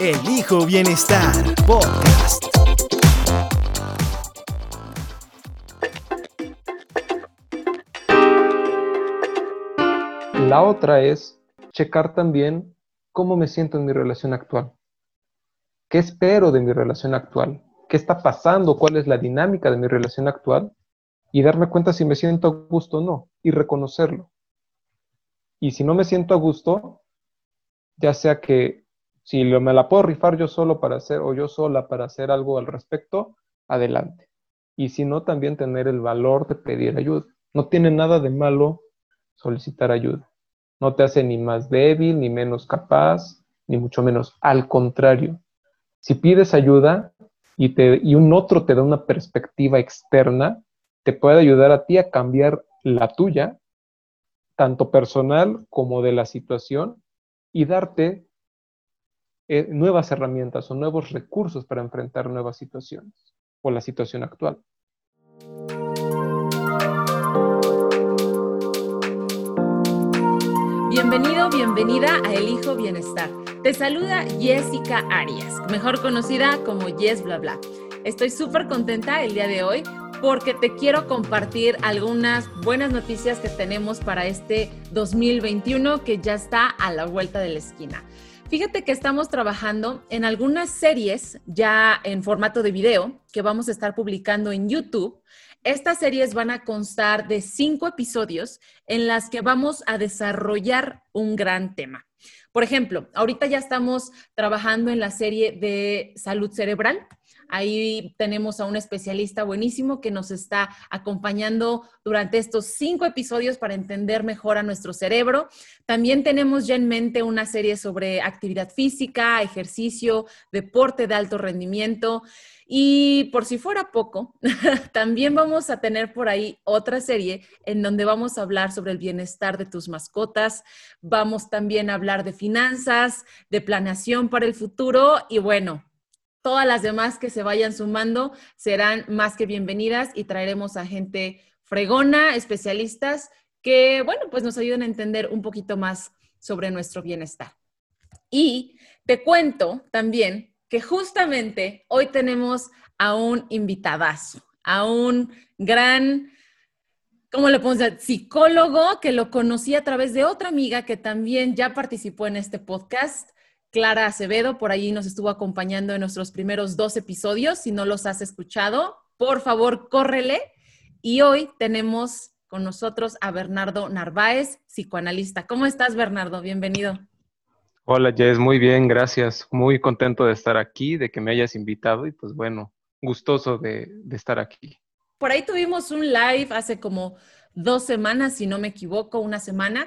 Elijo Bienestar Podcast. La otra es checar también cómo me siento en mi relación actual. ¿Qué espero de mi relación actual? ¿Qué está pasando? ¿Cuál es la dinámica de mi relación actual? Y darme cuenta si me siento a gusto o no y reconocerlo. Y si no me siento a gusto, ya sea que si me la puedo rifar yo solo para hacer o yo sola para hacer algo al respecto, adelante. Y si no, también tener el valor de pedir ayuda. No tiene nada de malo solicitar ayuda. No te hace ni más débil, ni menos capaz, ni mucho menos. Al contrario, si pides ayuda y, te, y un otro te da una perspectiva externa, te puede ayudar a ti a cambiar la tuya, tanto personal como de la situación, y darte eh, nuevas herramientas o nuevos recursos para enfrentar nuevas situaciones o la situación actual. Bienvenido, bienvenida a El Hijo Bienestar. Te saluda Jessica Arias, mejor conocida como Yes Bla. Estoy súper contenta el día de hoy porque te quiero compartir algunas buenas noticias que tenemos para este 2021 que ya está a la vuelta de la esquina. Fíjate que estamos trabajando en algunas series ya en formato de video que vamos a estar publicando en YouTube. Estas series van a constar de cinco episodios en las que vamos a desarrollar un gran tema. Por ejemplo, ahorita ya estamos trabajando en la serie de salud cerebral Ahí tenemos a un especialista buenísimo que nos está acompañando durante estos cinco episodios para entender mejor a nuestro cerebro. También tenemos ya en mente una serie sobre actividad física, ejercicio, deporte de alto rendimiento. Y por si fuera poco, también vamos a tener por ahí otra serie en donde vamos a hablar sobre el bienestar de tus mascotas, vamos también a hablar de finanzas, de planeación para el futuro y bueno, Todas las demás que se vayan sumando serán más que bienvenidas y traeremos a gente fregona, especialistas, que, bueno, pues nos ayuden a entender un poquito más sobre nuestro bienestar. Y te cuento también que justamente hoy tenemos a un invitadazo, a un gran, ¿cómo le podemos decir? Psicólogo que lo conocí a través de otra amiga que también ya participó en este podcast. Clara Acevedo, por allí nos estuvo acompañando en nuestros primeros dos episodios. Si no los has escuchado, por favor, córrele. Y hoy tenemos con nosotros a Bernardo Narváez, psicoanalista. ¿Cómo estás, Bernardo? Bienvenido. Hola, Jess, muy bien, gracias. Muy contento de estar aquí, de que me hayas invitado y pues bueno, gustoso de, de estar aquí. Por ahí tuvimos un live hace como dos semanas, si no me equivoco, una semana,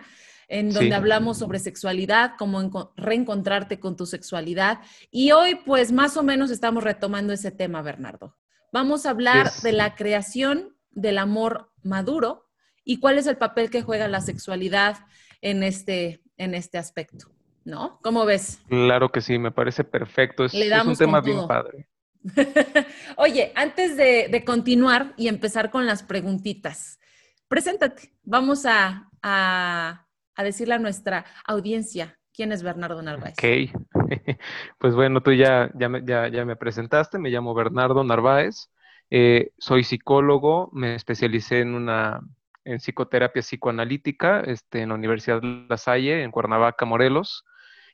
en donde hablamos sobre sexualidad, cómo reencontrarte con tu sexualidad. Y hoy, pues, más o menos estamos retomando ese tema, Bernardo. Vamos a hablar de la creación del amor maduro y cuál es el papel que juega la sexualidad en este, en este aspecto, ¿no? ¿Cómo ves? Claro que sí, me parece perfecto. Es, un tema bien padre. Oye, antes de, continuar y empezar con las preguntitas, preséntate. Vamos a, a decirle a nuestra audiencia quién es Bernardo Narváez. Ok, pues bueno, tú ya, ya, me, ya, ya me presentaste, me llamo Bernardo Narváez, eh, soy psicólogo, me especialicé en una en psicoterapia psicoanalítica este, en la Universidad La Salle, en Cuernavaca, Morelos.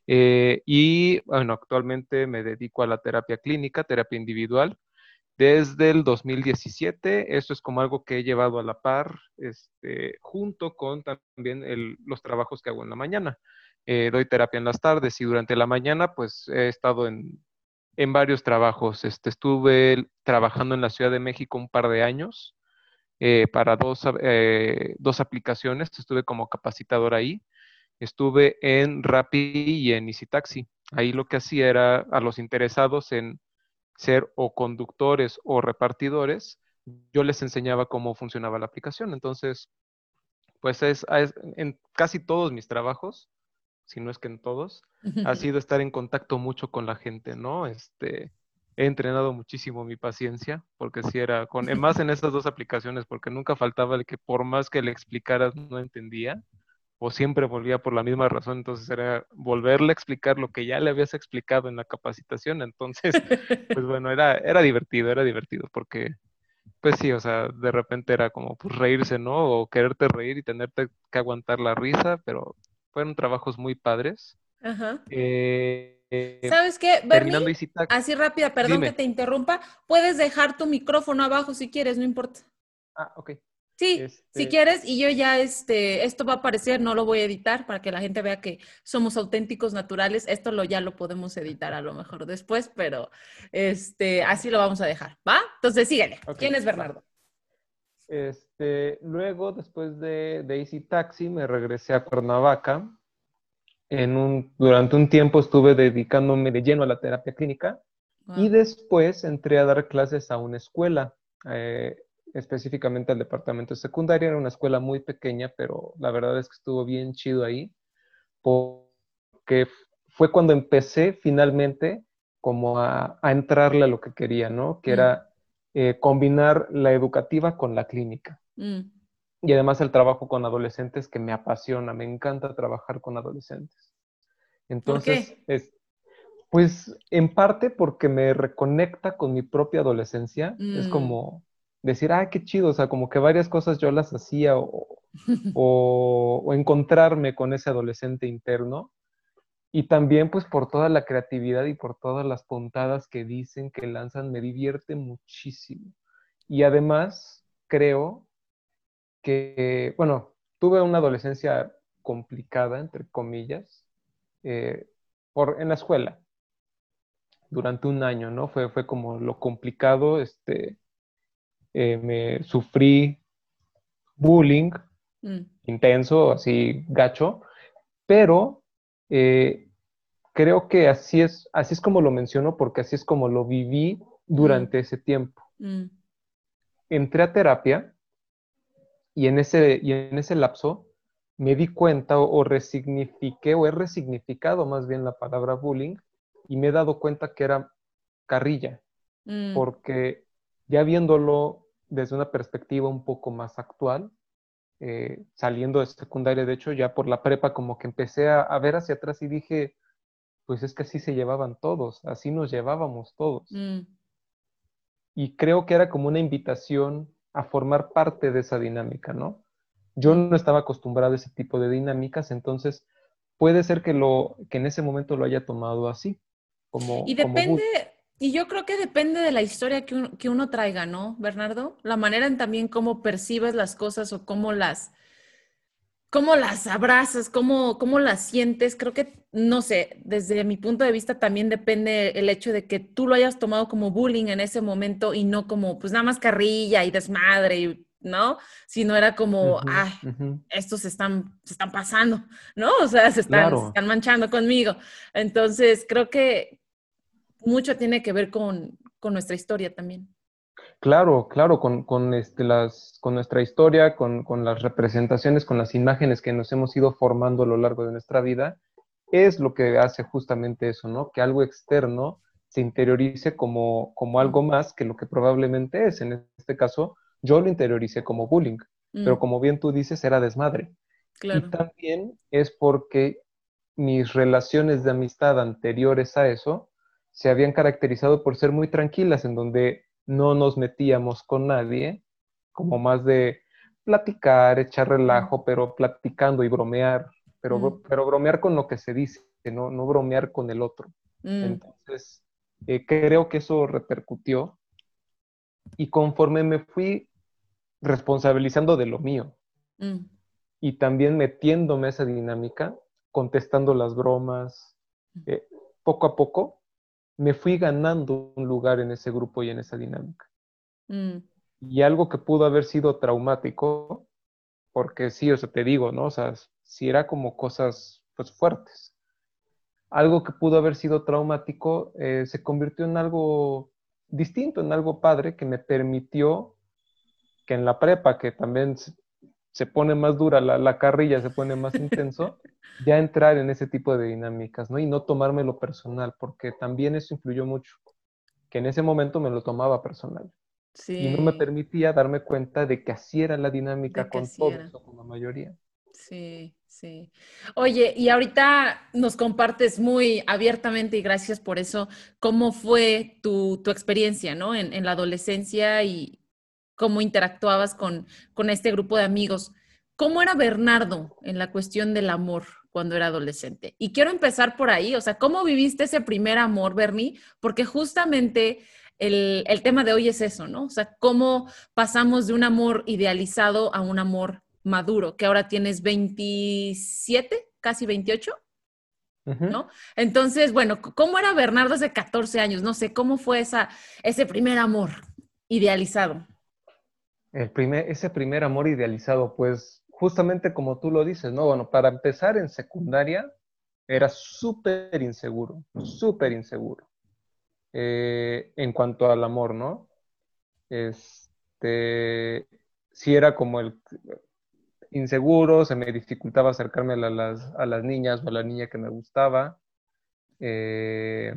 Eh, y bueno, actualmente me dedico a la terapia clínica, terapia individual desde el 2017. Esto es como algo que he llevado a la par, este, junto con también los trabajos que hago en la mañana. Eh, doy terapia en las tardes y durante la mañana pues he estado en, varios trabajos. Este, estuve trabajando en la Ciudad de México un par de años eh, para dos, eh, dos aplicaciones. Estuve como capacitador ahí. Estuve en Rappi y en Easy Taxi. Ahí lo que hacía era a los interesados en ser o conductores o repartidores, yo les enseñaba cómo funcionaba la aplicación. Entonces, pues es, en casi todos mis trabajos, si no es que en todos, ha sido estar en contacto mucho con la gente, ¿no? Este, he entrenado muchísimo mi paciencia, porque si era, con, más en estas dos aplicaciones, porque nunca faltaba el que por más que le explicaras no entendía, o siempre volvía por la misma razón, entonces era volverle a explicar lo que ya le habías explicado en la capacitación, entonces, pues bueno, era, era divertido, era divertido, porque pues sí, o sea, de repente era como pues reírse, ¿no? O quererte reír y tenerte que aguantar la risa, pero fueron trabajos muy padres. Ajá. Eh, ¿Sabes qué, Bernie? Así rápida, perdón que te interrumpa. Puedes dejar tu micrófono abajo si quieres, no importa. Ah, ok. Sí, si este quieres, y yo ya, este, esto va a aparecer, no lo voy a editar para que la gente vea que somos auténticos naturales. Esto lo ya lo podemos editar a lo mejor después, pero este, así lo vamos a dejar, ¿va? Entonces síguele. ¿Quién es Bernardo? Este, luego, después de, de Easy Taxi, me regresé a Cuernavaca. En un, durante un tiempo estuve dedicándome de lleno a la terapia clínica y después entré a dar clases a una escuela. Eh, específicamente al departamento secundario. Era una escuela muy pequeña, pero la verdad es que estuvo bien chido ahí, porque fue cuando empecé finalmente como a, entrarle a lo que quería, ¿no? Que mm. era eh, combinar la educativa con la clínica. Mm. Y además el trabajo con adolescentes que me apasiona, me encanta trabajar con adolescentes. Entonces, es, pues en parte porque me reconecta con mi propia adolescencia, es mm. como, decir, ah, qué chido, o sea, como que varias cosas yo las hacía o, encontrarme con ese adolescente interno. Y también pues por toda la creatividad y por todas las puntadas que dicen, que lanzan, me divierte muchísimo. Y además creo que, bueno, tuve una adolescencia complicada, entre comillas, eh, por, en la escuela, durante un año, ¿no? Fue, fue como lo complicado, este, eh, me sufrí bullying mm. intenso, así gacho, pero eh, creo que así es, así es como lo menciono porque así es como lo viví durante mm. ese tiempo. Mm. Entré a terapia y en ese, y en ese lapso me di cuenta o, o, resignifiqué o he resignificado más bien la palabra bullying y me he dado cuenta que era carrilla, porque ya viéndolo desde una perspectiva un poco más actual, eh, saliendo de secundaria, de hecho, ya por la prepa como que empecé a, ver hacia atrás y dije, pues es que así se llevaban todos, así nos llevábamos todos. Mm. Y creo que era como una invitación a formar parte de esa dinámica, ¿no? Yo no estaba acostumbrado a ese tipo de dinámicas, entonces puede ser que, lo, que en ese momento lo haya tomado así. Como, y depende, y yo creo que depende de la historia que uno, que uno traiga, ¿no, Bernardo? La manera en también cómo percibes las cosas o cómo las, cómo las abrazas, cómo, cómo las sientes. Creo que, no sé, desde mi punto de vista también depende el hecho de que tú lo hayas tomado como bullying en ese momento y no como, pues nada más carrilla y desmadre, ¿no? Sino era como, ay, estos se están, se están pasando, ¿no? O sea, se están, se están manchando conmigo. Entonces, creo que, mucho tiene que ver con, nuestra historia también. Claro, claro, con, este, las, con nuestra historia, con, las representaciones, con las imágenes que nos hemos ido formando a lo largo de nuestra vida, es lo que hace justamente eso, ¿no? Que algo externo se interiorice como, como algo más que lo que probablemente es. En este caso, yo lo interioricé como bullying, pero mm. como bien tú dices, era desmadre. Y también es porque mis relaciones de amistad anteriores a eso se habían caracterizado por ser muy tranquilas, en donde no nos metíamos con nadie, como más de platicar, echar relajo, pero platicando y bromear, pero, mm. pero bromear con lo que se dice, no, no bromear con el otro. Mm. Entonces, eh, creo que eso repercutió y conforme me fui responsabilizando de lo mío mm. y también metiéndome a esa dinámica, contestando las bromas, eh, poco a poco me fui ganando un lugar en ese grupo y en esa dinámica. Mm. Y algo que pudo haber sido traumático, porque sí, o sea, te digo, ¿no? O sea, si era como cosas pues fuertes. algo que pudo haber sido traumático eh, se convirtió en algo distinto, en algo padre que me permitió que en la prepa, que también se pone más dura la, la carrilla, se pone más intenso, ya entrar en ese tipo de dinámicas, ¿no? Y no tomármelo personal, porque también eso influyó mucho, que en ese momento me lo tomaba personal. Y no me permitía darme cuenta de que así era la dinámica con todos o con la mayoría. Sí, sí. Oye, y ahorita nos compartes muy abiertamente y gracias por eso, cómo fue tu, tu experiencia, ¿no? En, en, la adolescencia y cómo interactuabas con, con este grupo de amigos. ¿Cómo era Bernardo en la cuestión del amor cuando era adolescente? Y quiero empezar por ahí, o sea, ¿cómo viviste ese primer amor, Bernie? Porque justamente el, el, tema de hoy es eso, ¿no? O sea, cómo pasamos de un amor idealizado a un amor maduro, que ahora tienes 27, casi 28, ¿no? Entonces, bueno, ¿cómo era Bernardo hace 14 años? No sé, ¿cómo fue esa, ese primer amor idealizado? El primer, ese primer amor idealizado, pues justamente como tú lo dices, ¿no? Bueno, para empezar en secundaria era súper inseguro, súper inseguro eh, en cuanto al amor, ¿no? Este, sí era como el inseguro, se me dificultaba acercarme a las, a las niñas o a la niña que me gustaba. Eh,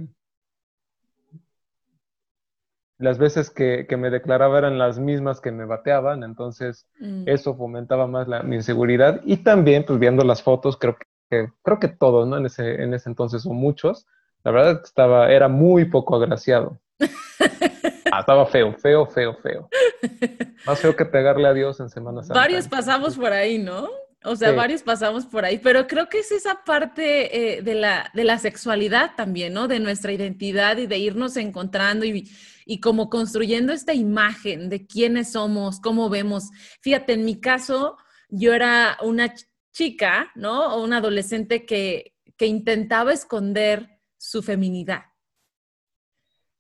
las veces que, me declaraba eran las mismas que me bateaban, entonces mm. eso fomentaba más la, mi inseguridad. Y también, pues viendo las fotos, creo que, creo que todos, ¿no? En ese, en ese entonces, o muchos, la verdad que estaba, era muy poco agraciado. Ah, estaba feo, feo, feo, feo. Más feo que pegarle a Dios en Semana Santa. Varios pasamos por ahí, ¿no? O sea, varios pasamos por ahí, pero creo que es esa parte eh, de, la, de la sexualidad también, ¿no? De nuestra identidad y de irnos encontrando y, y como construyendo esta imagen de quiénes somos, cómo vemos. Fíjate, en mi caso, yo era una chica, ¿no? O una adolescente que, que intentaba esconder su feminidad.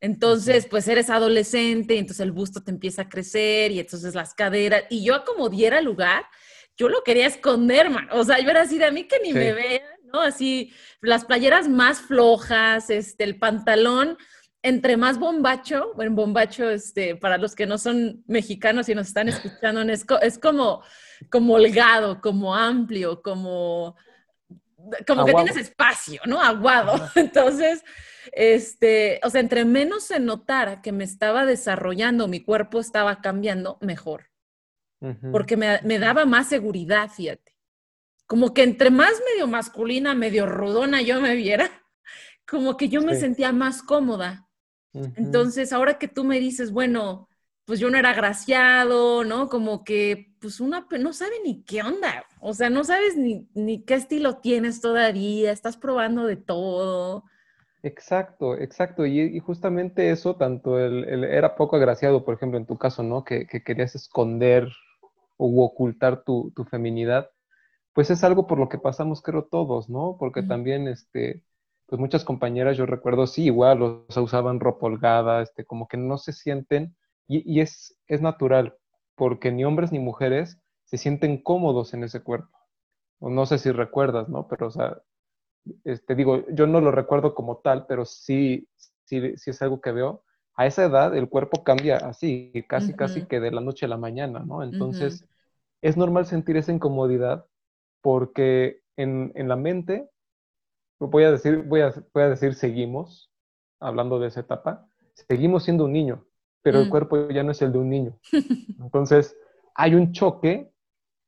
Entonces, pues eres adolescente, entonces el busto te empieza a crecer y entonces las caderas, y yo como diera lugar, yo lo quería esconder, man. O sea, yo era así de a mí que ni me vean, ¿no? Así, las playeras más flojas, este, el pantalón, entre más bombacho, bueno, bombacho, este, para los que no son mexicanos y nos están escuchando, es, es como, como holgado, como amplio, como, como que tienes espacio, ¿no? Aguado. Entonces, este, o sea, entre menos se notara que me estaba desarrollando, mi cuerpo estaba cambiando, mejor. Porque me, me daba más seguridad, fíjate. Como que entre más medio masculina, medio rudona yo me viera, como que yo me sentía más cómoda. Entonces, ahora que tú me dices, bueno, pues yo no era agraciado, ¿no? Como que, pues una, no sabe ni qué onda, o sea, no sabes ni, ni qué estilo tienes todavía, estás probando de todo. Exacto, exacto. Y, justamente eso, tanto el, era poco agraciado, por ejemplo, en tu caso, ¿no? Que, querías esconder o ocultar tu, tu, feminidad, pues es algo por lo que pasamos, creo, todos, ¿no? Porque también, este, pues muchas compañeras, yo recuerdo, sí, igual, los usaban ropa holgada, este, como que no se sienten, y, es, es natural, porque ni hombres ni mujeres se sienten cómodos en ese cuerpo. O no sé si recuerdas, ¿no? Pero, o sea, este, digo, yo no lo recuerdo como tal, pero sí, sí, sí es algo que veo. A esa edad el cuerpo cambia así, casi, casi que de la noche a la mañana, ¿no? Entonces, es normal sentir esa incomodidad porque en, en la mente voy a decir, voy a, voy a decir seguimos, hablando de esa etapa, seguimos siendo un niño, pero el mm. cuerpo ya no es el de un niño. Entonces, hay un choque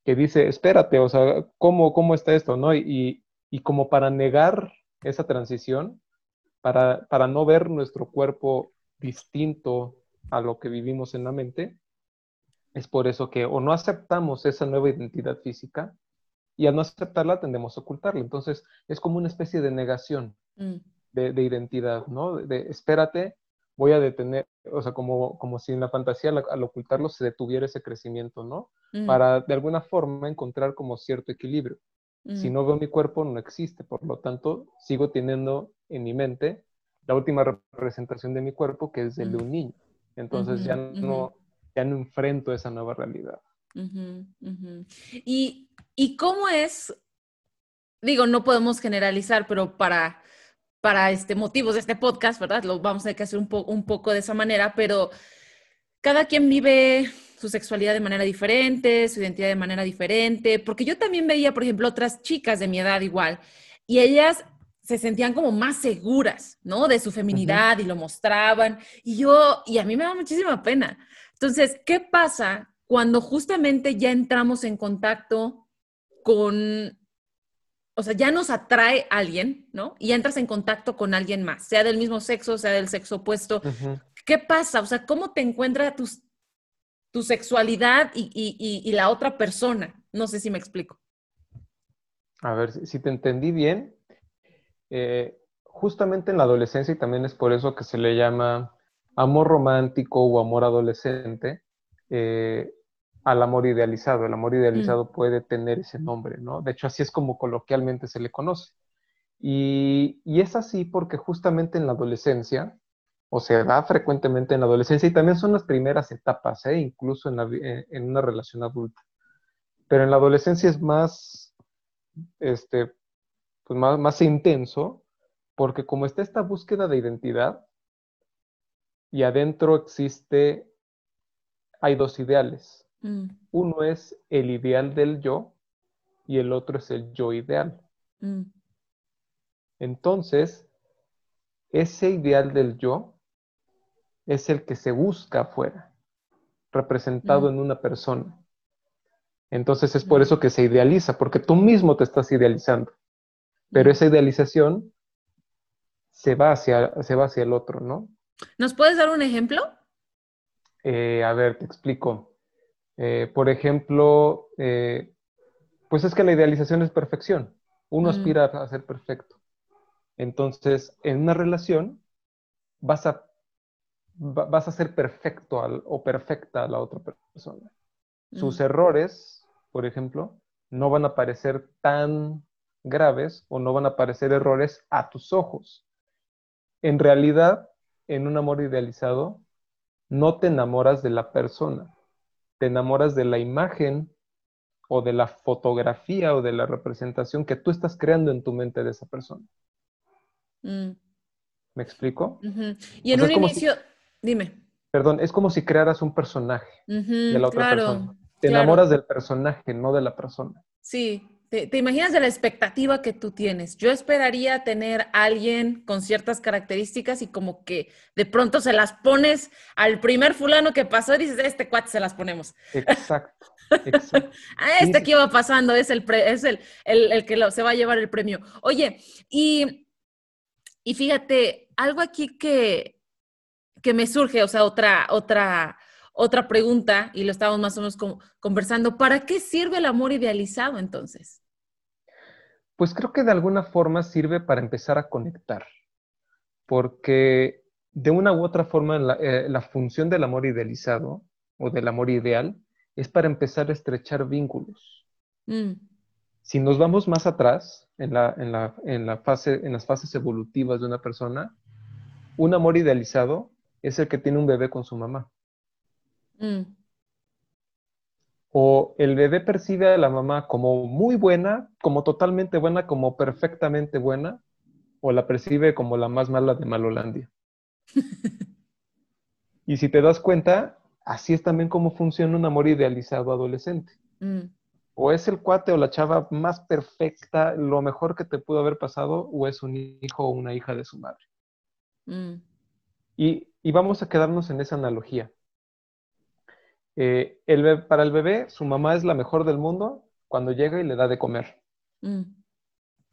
que dice, espérate, o sea, ¿cómo, cómo está esto? ¿no? Y, y como para negar esa transición, para, para no ver nuestro cuerpo distinto a lo que vivimos en la mente, es por eso que o no aceptamos esa nueva identidad física y al no aceptarla tendemos a ocultarla. Entonces es como una especie de negación mm. de, identidad, ¿no? De, espérate, voy a detener, o sea, como, como si en la fantasía al, ocultarlo se detuviera ese crecimiento, ¿no? Mm. Para de alguna forma encontrar como cierto equilibrio. Si mm. no veo mi cuerpo, no existe, por lo tanto, sigo teniendo en mi mente la última representación de mi cuerpo, que es el de un niño. Entonces ya, no, ya no enfrento esa nueva realidad. Y, ¿Y cómo es? Digo, no podemos generalizar, pero para, para este motivos de este podcast, ¿verdad? Lo vamos a tener que hacer un, un poco de esa manera, pero cada quien vive su sexualidad de manera diferente, su identidad de manera diferente, porque yo también veía, por ejemplo, otras chicas de mi edad igual, y ellas se sentían como más seguras, ¿no? De su feminidad y lo mostraban. Y yo, y a mí me da muchísima pena. Entonces, ¿qué pasa cuando justamente ya entramos en contacto con, o sea, ya nos atrae alguien, ¿no? Y entras en contacto con alguien más, sea del mismo sexo, sea del sexo opuesto. ¿Qué pasa? O sea, ¿cómo te encuentra tu, tu sexualidad y, la otra persona? No sé si me explico. A ver, si te entendí bien, eh, justamente en la adolescencia, y también es por eso que se le llama amor romántico o amor adolescente, eh, al amor idealizado. El amor idealizado mm. puede tener ese nombre, ¿no? De hecho, así es como coloquialmente se le conoce. Y, es así porque justamente en la adolescencia, o se da frecuentemente en la adolescencia, y también son las primeras etapas, ¿eh? incluso en, en, una relación adulta. Pero en la adolescencia es más, este, pues más, intenso, porque como está esta búsqueda de identidad, y adentro existe, hay dos ideales. Mm. Uno es el ideal del yo y el otro es el yo ideal. Mm. Entonces, ese ideal del yo es el que se busca afuera, representado mm. en una persona. Entonces es por eso que se idealiza, porque tú mismo te estás idealizando pero esa idealización se va hacia, se va hacia el otro, ¿no? ¿Nos puedes dar un ejemplo? Eh, a ver, te explico. Eh, por ejemplo, eh, pues es que la idealización es perfección. Uno aspira a ser perfecto. Entonces, en una relación vas a, vas a ser perfecto o perfecta a la otra persona. Sus errores, por ejemplo, no van a parecer tan graves o no van a aparecer errores a tus ojos. En realidad, en un amor idealizado, no te enamoras de la persona, te enamoras de la imagen o de la fotografía o de la representación que tú estás creando en tu mente de esa persona. Mm. ¿Me explico? Y en un inicio, dime. Perdón, es como si crearas un personaje de la otra persona. Te enamoras del personaje, no de la persona. Sí, te, imaginas de la expectativa que tú tienes. Yo esperaría tener a alguien con ciertas características y como que de pronto se las pones al primer fulano que pasó y dices, este cuate se las ponemos. Exacto. exacto. Ah, este que iba pasando es el, es el, el, que se va a llevar el premio. Oye, y, y fíjate, algo aquí que, que me surge, o sea, otra, otra, otra pregunta, y lo estábamos más o menos conversando, ¿para qué sirve el amor idealizado entonces? Pues creo que de alguna forma sirve para empezar a conectar, porque de una u otra forma la, eh, función del amor idealizado o del amor ideal es para empezar a estrechar vínculos. Mm. Si nos vamos más atrás en, la, fase, en las fases evolutivas de una persona, un amor idealizado es el que tiene un bebé con su mamá. Mm o el bebé percibe a la mamá como muy buena, como totalmente buena, como perfectamente buena, o la percibe como la más mala de Malolandia. y si te das cuenta, así es también como funciona un amor idealizado adolescente. Mm. O es el cuate o la chava más perfecta, lo mejor que te pudo haber pasado, o es un hijo o una hija de su madre. Mm. Y, y vamos a quedarnos en esa analogía. Eh, el para el bebé, su mamá es la mejor del mundo cuando llega y le da de comer. Mm.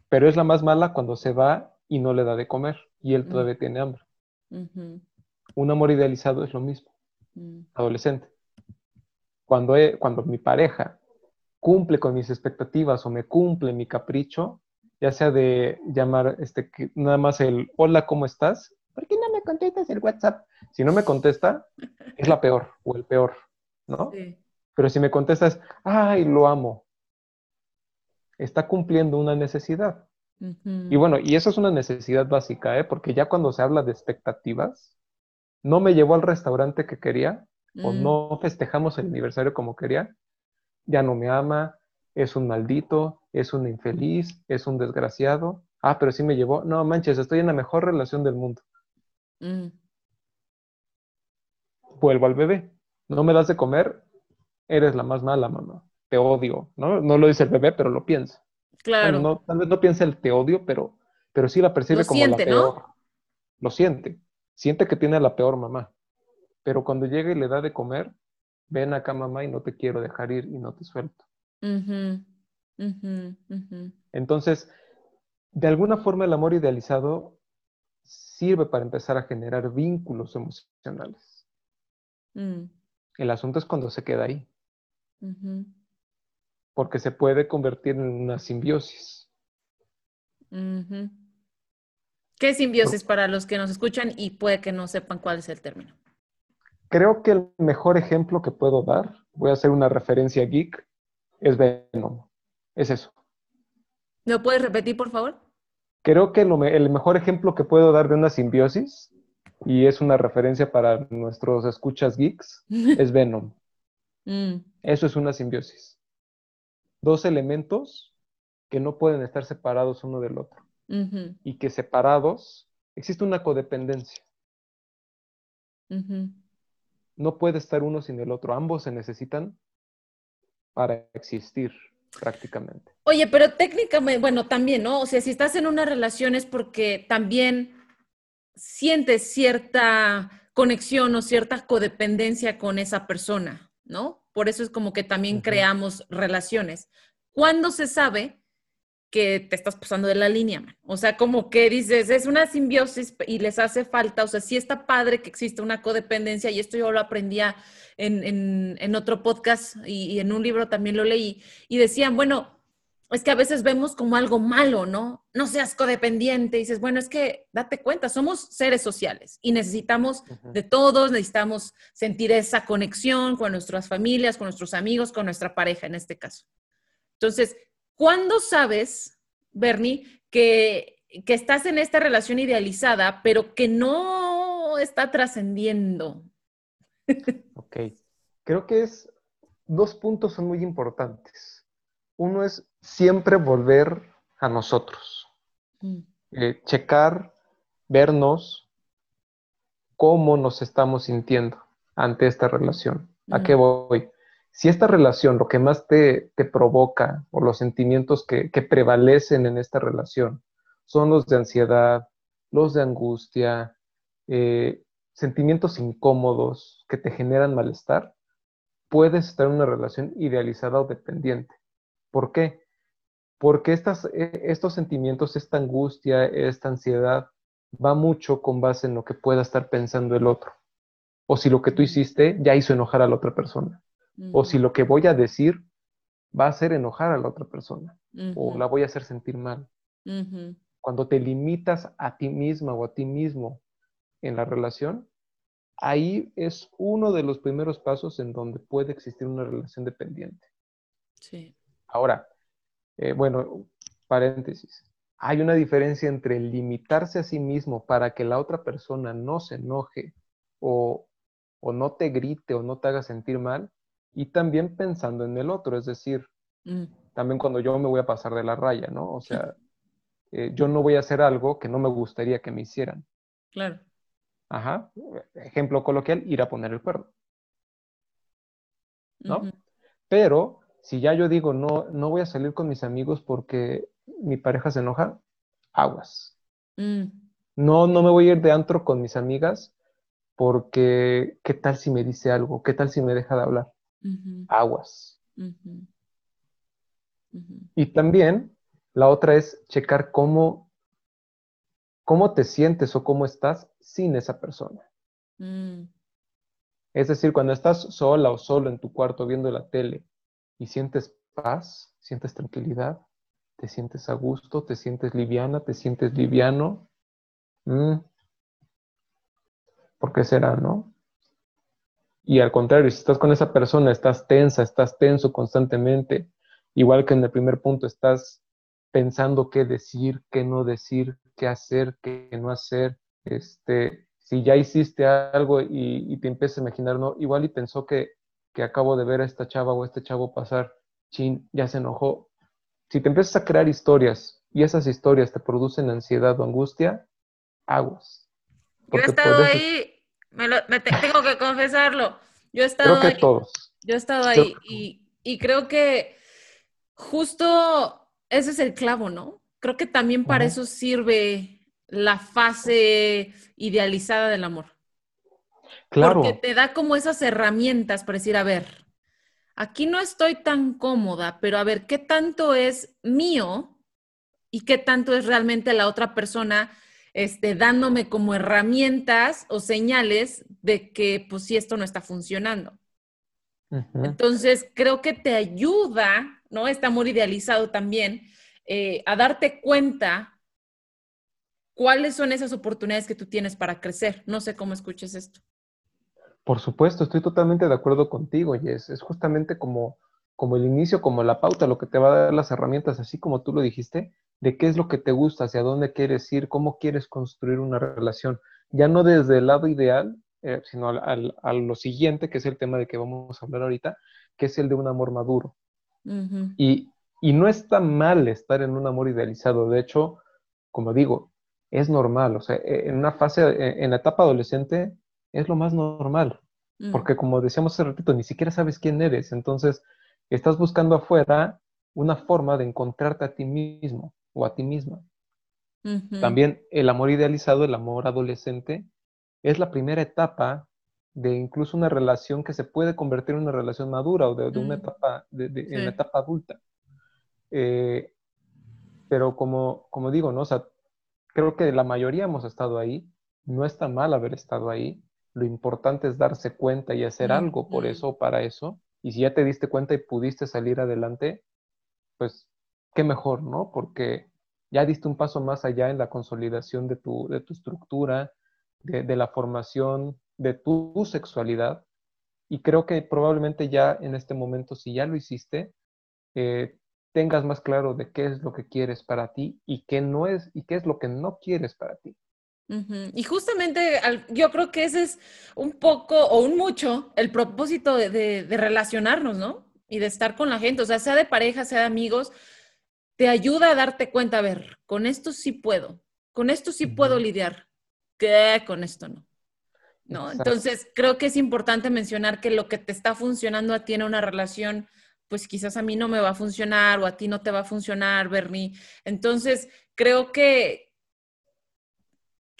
Pero es la más mala cuando se va y no le da de comer y él mm. todavía tiene hambre. Un amor idealizado es lo mismo. Mm. Adolescente. Cuando, cuando mi pareja cumple con mis expectativas o me cumple mi capricho, ya sea de llamar este, nada más el hola, ¿cómo estás? ¿Por qué no me contestas el WhatsApp? Si no me contesta, es la peor o el peor. ¿No? Pero si me contestas, ay, lo amo, está cumpliendo una necesidad. Y bueno, y eso es una necesidad básica, ¿eh? Porque ya cuando se habla de expectativas, no me llevó al restaurante que quería, o mm. no festejamos el aniversario como quería, ya no me ama, es un maldito, es un infeliz, es un desgraciado. Ah, pero sí me llevó. No manches, estoy en la mejor relación del mundo. Mm. Vuelvo al bebé. No me das de comer, eres la más mala, mamá. Te odio. No, no lo dice el bebé, pero lo piensa. Claro. Bueno, no, tal vez no piensa el te odio, pero, pero sí la percibe Lo como siente, la ¿no? peor. Lo siente. Siente que tiene a la peor mamá. Pero cuando llega y le da de comer, ven acá mamá y no te quiero dejar ir y no te suelto. Ujú, ujú, ujú. Entonces, de alguna forma el amor idealizado sirve para empezar a generar vínculos emocionales. Mm, El asunto es cuando se queda ahí, porque se puede convertir en una simbiosis. ujú. ¿Qué simbiosis para los que nos escuchan y puede que no sepan cuál es el término? Creo que el mejor ejemplo que puedo dar, voy a hacer una referencia geek, es Venom. Es eso. ¿Lo puedes repetir, por favor? Creo que lo el mejor ejemplo que puedo dar de una simbiosis, y es una referencia para nuestros escuchas geeks, es Venom. Mm, Eso es una simbiosis. Dos elementos que no pueden estar separados uno del otro y que separados existe una codependencia. No puede estar uno sin el otro. Ambos se necesitan para existir prácticamente. Oye, pero técnicamente, bueno, también, ¿no? O sea, si estás en una relación es porque también sientes cierta conexión o cierta codependencia con esa persona, ¿no? Por eso es como que también creamos relaciones. ¿Cuándo se sabe que te estás pasando de la línea, man? O sea, como que dices, es una simbiosis y les hace falta, o sea, sí está padre que existe una codependencia y esto yo lo aprendía en, en- en otro podcast y, y en un libro también lo leí y decían, bueno, es que a veces vemos como algo malo, ¿no? No seas codependiente. Y dices, bueno, es que date cuenta, somos seres sociales y necesitamos de todos, necesitamos sentir esa conexión con nuestras familias, con nuestros amigos, con nuestra pareja en este caso. Entonces, ¿cuándo sabes, Bernie, que, que estás en esta relación idealizada, pero que no está trascendiendo? Ok. Creo que es dos puntos son muy importantes. Uno es siempre volver a nosotros. Mm, eh, checar, vernos cómo nos estamos sintiendo ante esta relación. ¿A qué Mm. voy? Si esta relación lo que más te, te provoca o los sentimientos que, que prevalecen en esta relación son los de ansiedad, los de angustia, eh, sentimientos incómodos que te generan malestar, puedes estar en una relación idealizada o dependiente. ¿Por qué? Porque estas, eh, estos sentimientos, esta angustia, esta ansiedad, va mucho con base en lo que pueda estar pensando el otro. O si lo que tú hiciste ya hizo enojar a la otra persona. O si lo que voy a decir va a hacer enojar a la otra persona. O la voy a hacer sentir mal. Cuando te limitas a ti misma o a ti mismo en la relación, ahí es uno de los primeros pasos en donde puede existir una relación dependiente. Sí. Ahora, eh, bueno, paréntesis. Hay una diferencia entre limitarse a sí mismo para que la otra persona no se enoje o, o no te grite o no te haga sentir mal y también pensando en el otro, es decir, Mm, también cuando yo me voy a pasar de la raya, ¿no? O sea, eh, yo no voy a hacer algo que no me gustaría que me hicieran. claro. Ajá. Ejemplo coloquial, ir a poner el cuerno. ¿no? Pero si ya yo digo, no, no voy a salir con mis amigos porque mi pareja se enoja, aguas. mm, No, no me voy a ir de antro con mis amigas porque ¿qué tal si me dice algo? ¿Qué tal si me deja de hablar? Aguas. Y también la otra es checar cómo, cómo te sientes o cómo estás sin esa persona. Mm, Es decir, cuando estás sola o solo en tu cuarto viendo la tele y sientes paz, sientes tranquilidad, te sientes a gusto, te sientes liviana, te sientes liviano. mm, ¿Por qué será, no? Y al contrario, si estás con esa persona, estás tensa, estás tenso constantemente, igual que en el primer punto, estás pensando qué decir, qué no decir, qué hacer, qué no hacer, este, si ya hiciste algo y, y te empiezas a imaginar, no, igual y pensó que, que acabo de ver a esta chava o a este chavo pasar, chin, ya se enojó. Si te empiezas a crear historias y esas historias te producen ansiedad o angustia, aguas. Yo he estado ahí, me, tengo que confesarlo. Yo he estado creo que todos. Yo he estado ahí y, y, creo que justo ese es el clavo, ¿no? Creo que también para eso sirve la fase idealizada del amor. Claro. Porque te da como esas herramientas para decir, a ver, aquí no estoy tan cómoda, pero a ver, ¿qué tanto es mío y qué tanto es realmente la otra persona este, dándome como herramientas o señales de que, pues, si esto no está funcionando? Entonces, creo que te ayuda, ¿no? Está muy idealizado también, eh, a darte cuenta cuáles son esas oportunidades que tú tienes para crecer. No sé cómo escuches esto. Por supuesto, estoy totalmente de acuerdo contigo, Jess. Es justamente como, como el inicio, como la pauta, lo que te va a dar las herramientas, así como tú lo dijiste, de qué es lo que te gusta, hacia dónde quieres ir, cómo quieres construir una relación. Ya no desde el lado ideal, eh, sino al, a lo siguiente, que es el tema de que vamos a hablar ahorita, que es el de un amor maduro. y, y no está mal estar en un amor idealizado. De hecho, como digo, es normal. O sea, e, en una fase, e, en la etapa adolescente, es lo más normal. Mm. Porque como decíamos hace ratito, ni siquiera sabes quién eres. Entonces, estás buscando afuera una forma de encontrarte a ti mismo o a ti misma. También el amor idealizado, el amor adolescente, es la primera etapa de incluso una relación que se puede convertir en una relación madura o de, una mm. etapa, de, en la etapa adulta. Eh, pero como, como digo, ¿no? O sea, creo que la mayoría hemos estado ahí, no está mal haber estado ahí, lo importante es darse cuenta y hacer algo por eso o para eso. Y si ya te diste cuenta y pudiste salir adelante, pues qué mejor, ¿no? Porque ya diste un paso más allá en la consolidación de tu, de tu estructura, de, la formación de tu, sexualidad. Y creo que probablemente ya en este momento, si ya lo hiciste, eh, tengas más claro de qué es lo que quieres para ti y qué no es y qué es lo que no quieres para ti. Y justamente yo creo que ese es un poco o un mucho el propósito de, relacionarnos, ¿no? Y de estar con la gente, o sea, sea de pareja, sea de amigos, te ayuda a darte cuenta, a ver, con esto sí puedo, con esto sí puedo lidiar, que con esto no. ¿No? Entonces, creo que es importante mencionar que lo que te está funcionando a ti en una relación, pues quizás a mí no me va a funcionar o a ti no te va a funcionar, Bernie. Entonces, creo que,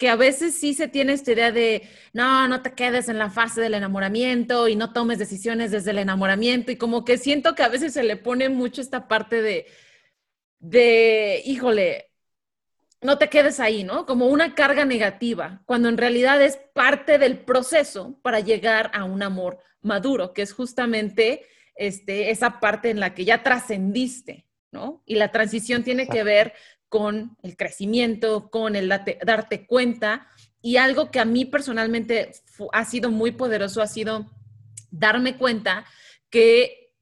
que a veces sí se tiene esta idea de, no, no te quedes en la fase del enamoramiento y no tomes decisiones desde el enamoramiento y como que siento que a veces se le pone mucho esta parte de, de, híjole, no te quedes ahí, ¿no? Como una carga negativa, cuando en realidad es parte del proceso para llegar a un amor maduro, que es justamente este, esa parte en la que ya trascendiste, ¿no? Y la transición tiene que ver con el crecimiento, con el darte, cuenta. Y algo que a mí personalmente ha sido muy poderoso ha sido darme cuenta que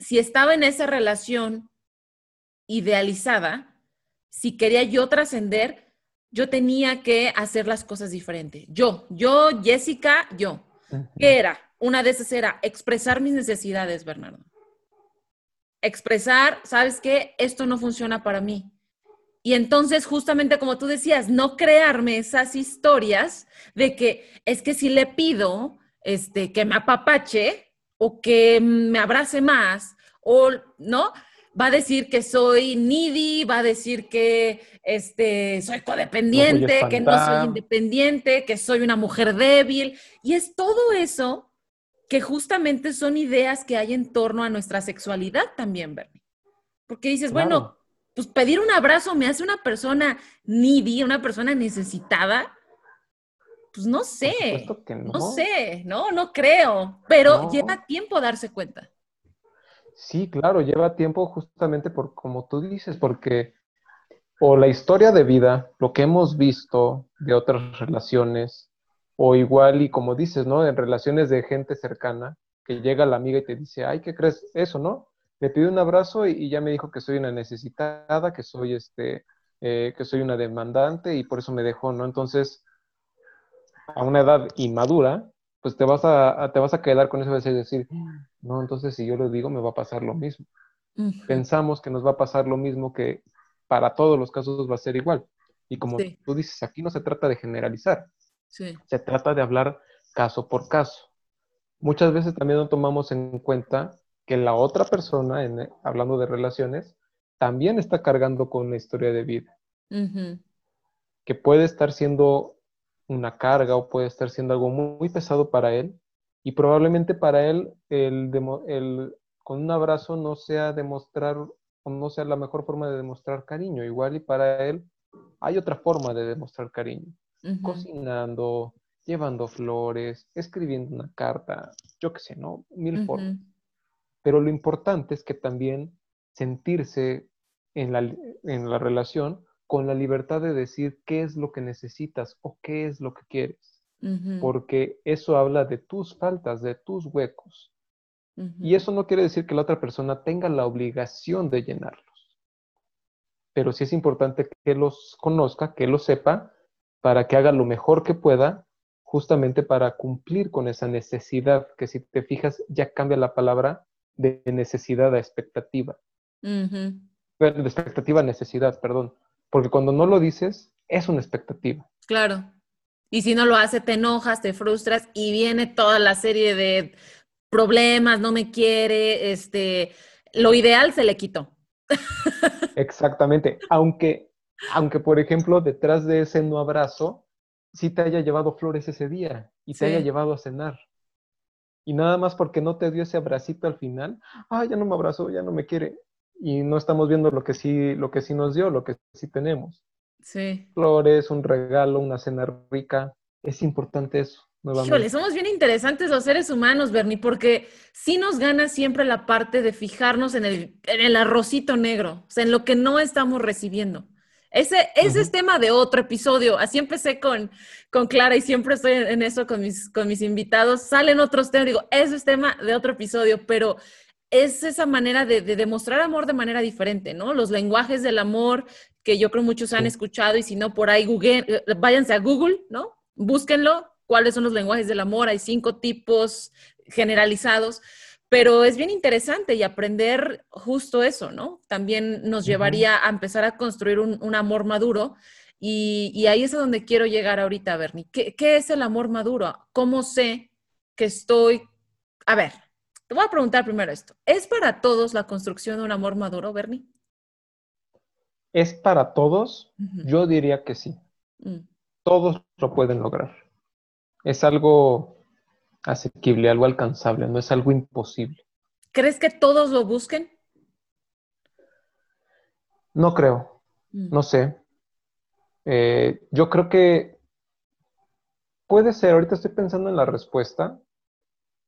si estaba en esa relación idealizada, si quería yo trascender, yo tenía que hacer las cosas diferentes. Yo, yo, Jessica, yo. ¿Qué era? Una de esas era expresar mis necesidades, Bernardo. Expresar, ¿sabes qué? Esto no funciona para mí. Y entonces, justamente como tú decías, no crearme esas historias de que es que si le pido este, que me apapache o que me abrace más, o no, va a decir que soy needy, va a decir que este, soy codependiente, que no soy independiente, que soy una mujer débil. Y es todo eso que justamente son ideas que hay en torno a nuestra sexualidad también, Bernie. Porque dices, bueno, pues pedir un abrazo me hace una persona needy, una persona necesitada. Pues no sé, no. sé, no, no creo, pero lleva tiempo darse cuenta. Sí, claro, lleva tiempo justamente por como tú dices, porque o la historia de vida, lo que hemos visto de otras relaciones, o igual y como dices, ¿no? En relaciones de gente cercana, que llega la amiga y te dice, ay, ¿qué crees? Eso, ¿no? Me pidió un abrazo y, ya me dijo que soy una necesitada, que soy este, eh, que soy una demandante y por eso me dejó, ¿no? Entonces, a una edad inmadura, pues te vas a, te vas a quedar con eso de decir, no, entonces si yo lo digo me va a pasar lo mismo. Pensamos que nos va a pasar lo mismo que, para todos los casos va a ser igual. Y como tú dices, aquí no se trata de generalizar, se trata de hablar caso por caso. Muchas veces también no tomamos en cuenta que la otra persona, en, hablando de relaciones, también está cargando con una historia de vida. Que puede estar siendo una carga o puede estar siendo algo muy, pesado para él. Y probablemente para él el, el, con un abrazo no sea demostrar o no sea la mejor forma de demostrar cariño. Igual y para él hay otra forma de demostrar cariño. Cocinando, llevando flores, escribiendo una carta, yo qué sé, ¿no? Mil formas. Pero lo importante es que también sentirse en la, en la relación con la libertad de decir qué es lo que necesitas o qué es lo que quieres. Porque eso habla de tus faltas, de tus huecos. Y eso no quiere decir que la otra persona tenga la obligación de llenarlos. Pero sí es importante que los conozca, que los sepa, para que haga lo mejor que pueda, justamente para cumplir con esa necesidad, que si te fijas ya cambia la palabra de necesidad a expectativa. de expectativa a necesidad, perdón. Porque cuando no lo dices, es una expectativa. Claro. Y si no lo hace, te enojas, te frustras y viene toda la serie de problemas, no me quiere, este, lo ideal se le quitó. Exactamente. Aunque, aunque, por ejemplo, detrás de ese no abrazo, sí te haya llevado flores ese día y te haya llevado a cenar. Y nada más porque no te dio ese abracito al final, ah, ya no me abrazó, ya no me quiere. Y no estamos viendo lo que sí, lo que sí nos dio, lo que sí tenemos. Sí. Flores, un regalo, una cena rica. Es importante eso. Híjole, somos bien interesantes los seres humanos, Bernie, porque sí nos gana siempre la parte de fijarnos en el, en el arrocito negro, o sea, en lo que no estamos recibiendo. Ese, ese es tema de otro episodio. Así empecé con, con Clara y siempre estoy en eso con mis, con mis invitados. Salen otros temas, digo, ese es tema de otro episodio, pero es esa manera de, demostrar amor de manera diferente, ¿no? Los lenguajes del amor que yo creo muchos han escuchado y si no, por ahí Google, váyanse a Google, ¿no? Búsquenlo, cuáles son los lenguajes del amor. Hay cinco tipos generalizados pero es bien interesante y aprender justo eso, ¿no? También nos llevaría a empezar a construir un, amor maduro y, ahí es a donde quiero llegar ahorita, Bernie. ¿Qué, es el amor maduro? ¿Cómo sé que estoy... A ver, te voy a preguntar primero esto. ¿Es para todos la construcción de un amor maduro, Bernie? ¿Es para todos? Yo diría que sí. Mm. Todos lo pueden lograr. Es algo asequible, algo alcanzable, no es algo imposible. ¿Crees que todos lo busquen? No creo, mm. no sé. Eh, yo creo que puede ser, ahorita estoy pensando en la respuesta,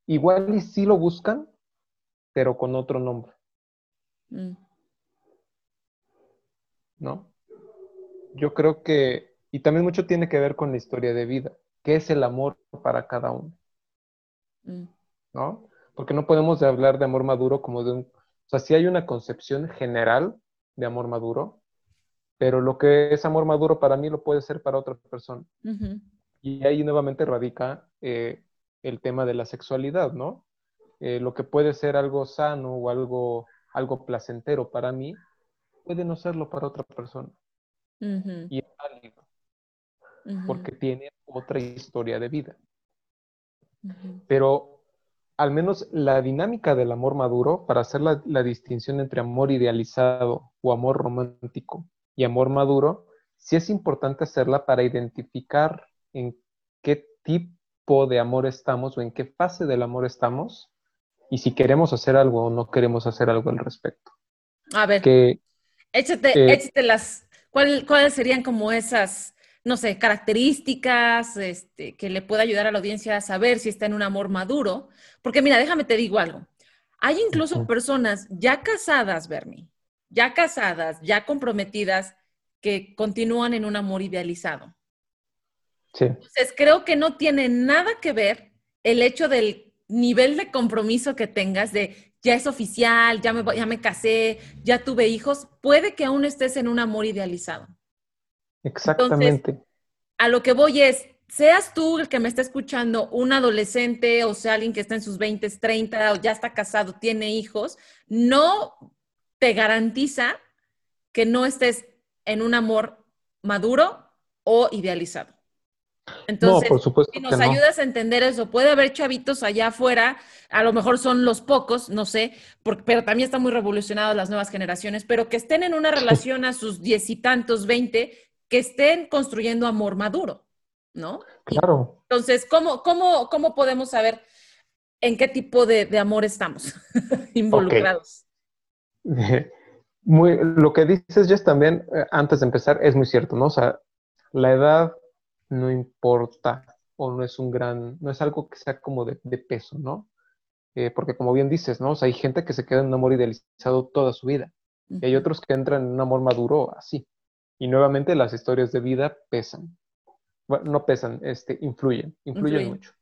igual y sí lo buscan, pero con otro nombre. Mm. ¿No? Yo creo que, y también mucho tiene que ver con la historia de vida, qué es el amor para cada uno. Mm. ¿no? Porque no podemos hablar de amor maduro como de un... O sea, sí hay una concepción general de amor maduro, pero lo que es amor maduro para mí lo puede ser para otra persona. Y ahí nuevamente radica eh, el tema de la sexualidad, ¿no? Eh, lo que puede ser algo sano o algo, algo placentero para mí, puede no serlo para otra persona. Y es válido, porque tiene otra historia de vida. Pero al menos la dinámica del amor maduro, para hacer la, distinción entre amor idealizado o amor romántico y amor maduro, sí es importante hacerla para identificar en qué tipo de amor estamos o en qué fase del amor estamos y si queremos hacer algo o no queremos hacer algo al respecto. A ver, que, échate, eh, échate las, ¿cuáles serían como esas no sé, características este, que le pueda ayudar a la audiencia a saber si está en un amor maduro. Porque mira, déjame te digo algo. Hay incluso personas ya casadas, Bernie, ya casadas, ya comprometidas, que continúan en un amor idealizado. Sí. Entonces, creo que no tiene nada que ver el hecho del nivel de compromiso que tengas de ya es oficial, ya me, ya me casé, ya tuve hijos, puede que aún estés en un amor idealizado. Exactamente. a lo que voy es, seas tú el que me está escuchando, un adolescente o sea alguien que está en sus 20, 30 o ya está casado, tiene hijos, no te garantiza que no estés en un amor maduro o idealizado. Entonces, no, por supuesto si nos ayudas a entender eso, puede haber chavitos allá afuera, a lo mejor son los pocos, no sé, pero también están muy revolucionadas las nuevas generaciones, pero que estén en una relación a sus diez y tantos, veinte, que estén construyendo amor maduro, ¿no? Claro. entonces, ¿cómo, cómo, cómo podemos saber en qué tipo de, amor estamos involucrados? Muy, lo que dices, Jess, también, eh, antes de empezar, es muy cierto, ¿no? O sea, la edad no importa o no es un gran, no es algo que sea como de, peso, ¿no? Eh, porque como bien dices, ¿no? O sea, hay gente que se queda en un amor idealizado toda su vida y hay otros que entran en un amor maduro así. Y nuevamente las historias de vida pesan. Bueno, no pesan, este, influyen, influyen, mucho.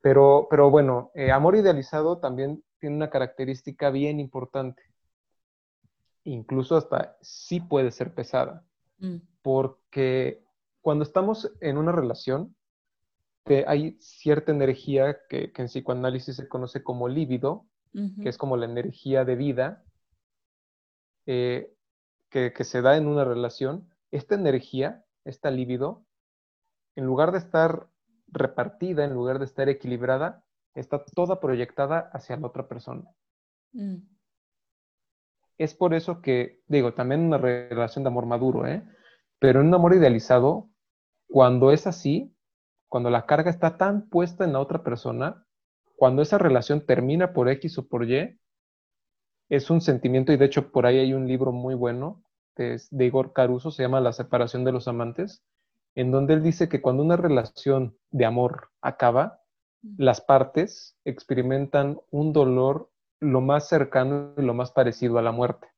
pero, pero bueno, eh, amor idealizado también tiene una característica bien importante. Incluso hasta sí puede ser pesada. Mm. Porque cuando estamos en una relación, hay cierta energía que, en psicoanálisis se conoce como líbido, que es como la energía de vida eh, que, se da en una relación. Esta energía, esta líbido, en lugar de estar repartida, en lugar de estar equilibrada, está toda proyectada hacia la otra persona. Mm. Es por eso que, digo, también una relación de amor maduro, ¿eh? Pero en un amor idealizado, cuando es así, cuando la carga está tan puesta en la otra persona, cuando esa relación termina por X o por Y, es un sentimiento, y de hecho por ahí hay un libro muy bueno de, de Igor Caruso, se llama La separación de los amantes, en donde él dice que cuando una relación de amor acaba, las partes experimentan un dolor lo más cercano y lo más parecido a la muerte.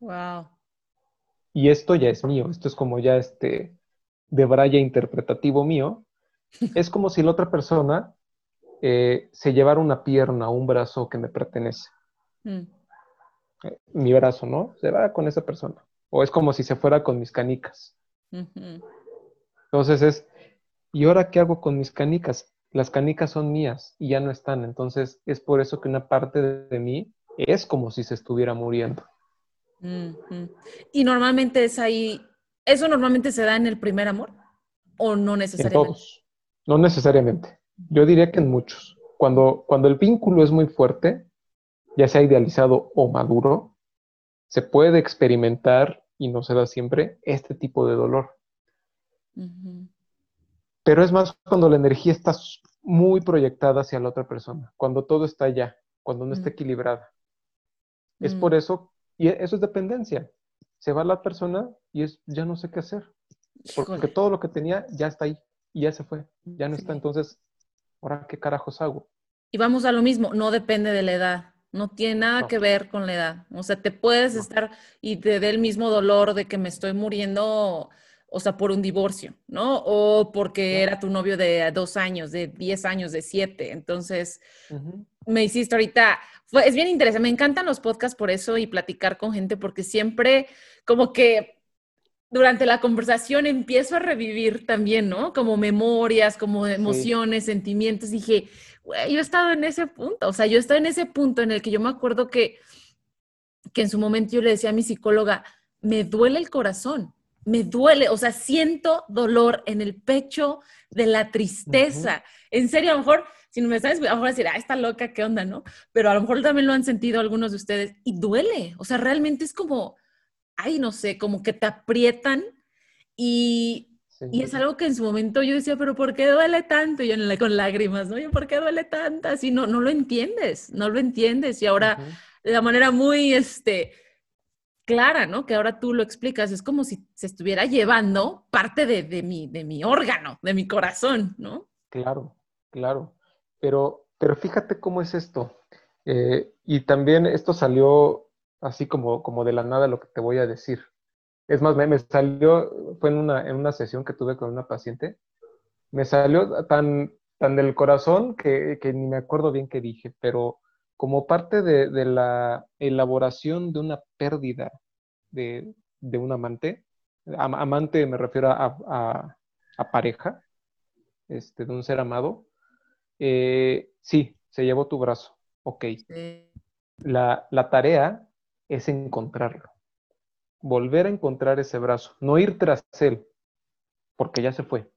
Wow y esto ya es mío, esto es como ya este de braya interpretativo mío, es como si la otra persona eh, se llevara una pierna o un brazo que me pertenece. Mm. Mi brazo, ¿no? Se va con esa persona. O es como si se fuera con mis canicas. Entonces es, ¿y ahora qué hago con mis canicas? Las canicas son mías y ya no están. Entonces es por eso que una parte de mí es como si se estuviera muriendo. Y normalmente es ahí, ¿eso normalmente se da en el primer amor o no necesariamente? En todos, no necesariamente. Yo diría que en muchos. Cuando, cuando el vínculo es muy fuerte, ya sea idealizado o maduro, se puede experimentar, y no se da siempre, este tipo de dolor. Pero es más cuando la energía está muy proyectada hacia la otra persona, cuando todo está allá, cuando no está mm. equilibrada. Es por mm. eso y eso es dependencia. Se va la persona y es, ya no sé qué hacer. Porque todo lo que tenía ya está ahí y ya se fue, ya no está. Entonces, ¿ahora qué carajos hago? Y vamos a lo mismo, no depende de la edad. No tiene nada que ver con la edad. O sea, te puedes estar y te dé el mismo dolor de que me estoy muriendo, o sea, por un divorcio, ¿no? O porque era tu novio de dos años, de diez años, de siete. Entonces, me hiciste ahorita, es bien interesante, me encantan los podcasts por eso y platicar con gente porque siempre como que durante la conversación empiezo a revivir también, ¿no? Como memorias, como emociones, sentimientos. Dije, güey, yo he estado en ese punto, o sea, yo he estado en ese punto en el que yo me acuerdo que, que en su momento yo le decía a mi psicóloga, me duele el corazón, me duele, o sea, siento dolor en el pecho de la tristeza. En serio, a lo mejor si no me sabes, a lo mejor decir, ah, está loca, ¿qué onda, no? Pero a lo mejor también lo han sentido algunos de ustedes y duele. O sea, realmente es como, ay, no sé, como que te aprietan y, es algo que en su momento yo decía, pero ¿por qué duele tanto? Y yo con lágrimas, ¿no? Yo, ¿por qué duele tanto? Así no, no lo entiendes, no lo entiendes. Y ahora, de la manera muy, este, clara, ¿no? Que ahora tú lo explicas, es como si se estuviera llevando parte de, de, mi, de mi órgano, de mi corazón, ¿no? Claro, claro. Pero, pero fíjate cómo es esto. Eh, y también esto salió así como, como de la nada lo que te voy a decir. Es más, me, salió, fue en una, en una sesión que tuve con una paciente, me salió tan, tan del corazón que, que ni me acuerdo bien qué dije, pero como parte de, de la elaboración de una pérdida de, de un amante, amante me refiero a, a, a pareja, este, de un ser amado, eh, sí, se llevó tu brazo. Ok. La, tarea es encontrarlo. Volver a encontrar ese brazo, no ir tras él, porque ya se fue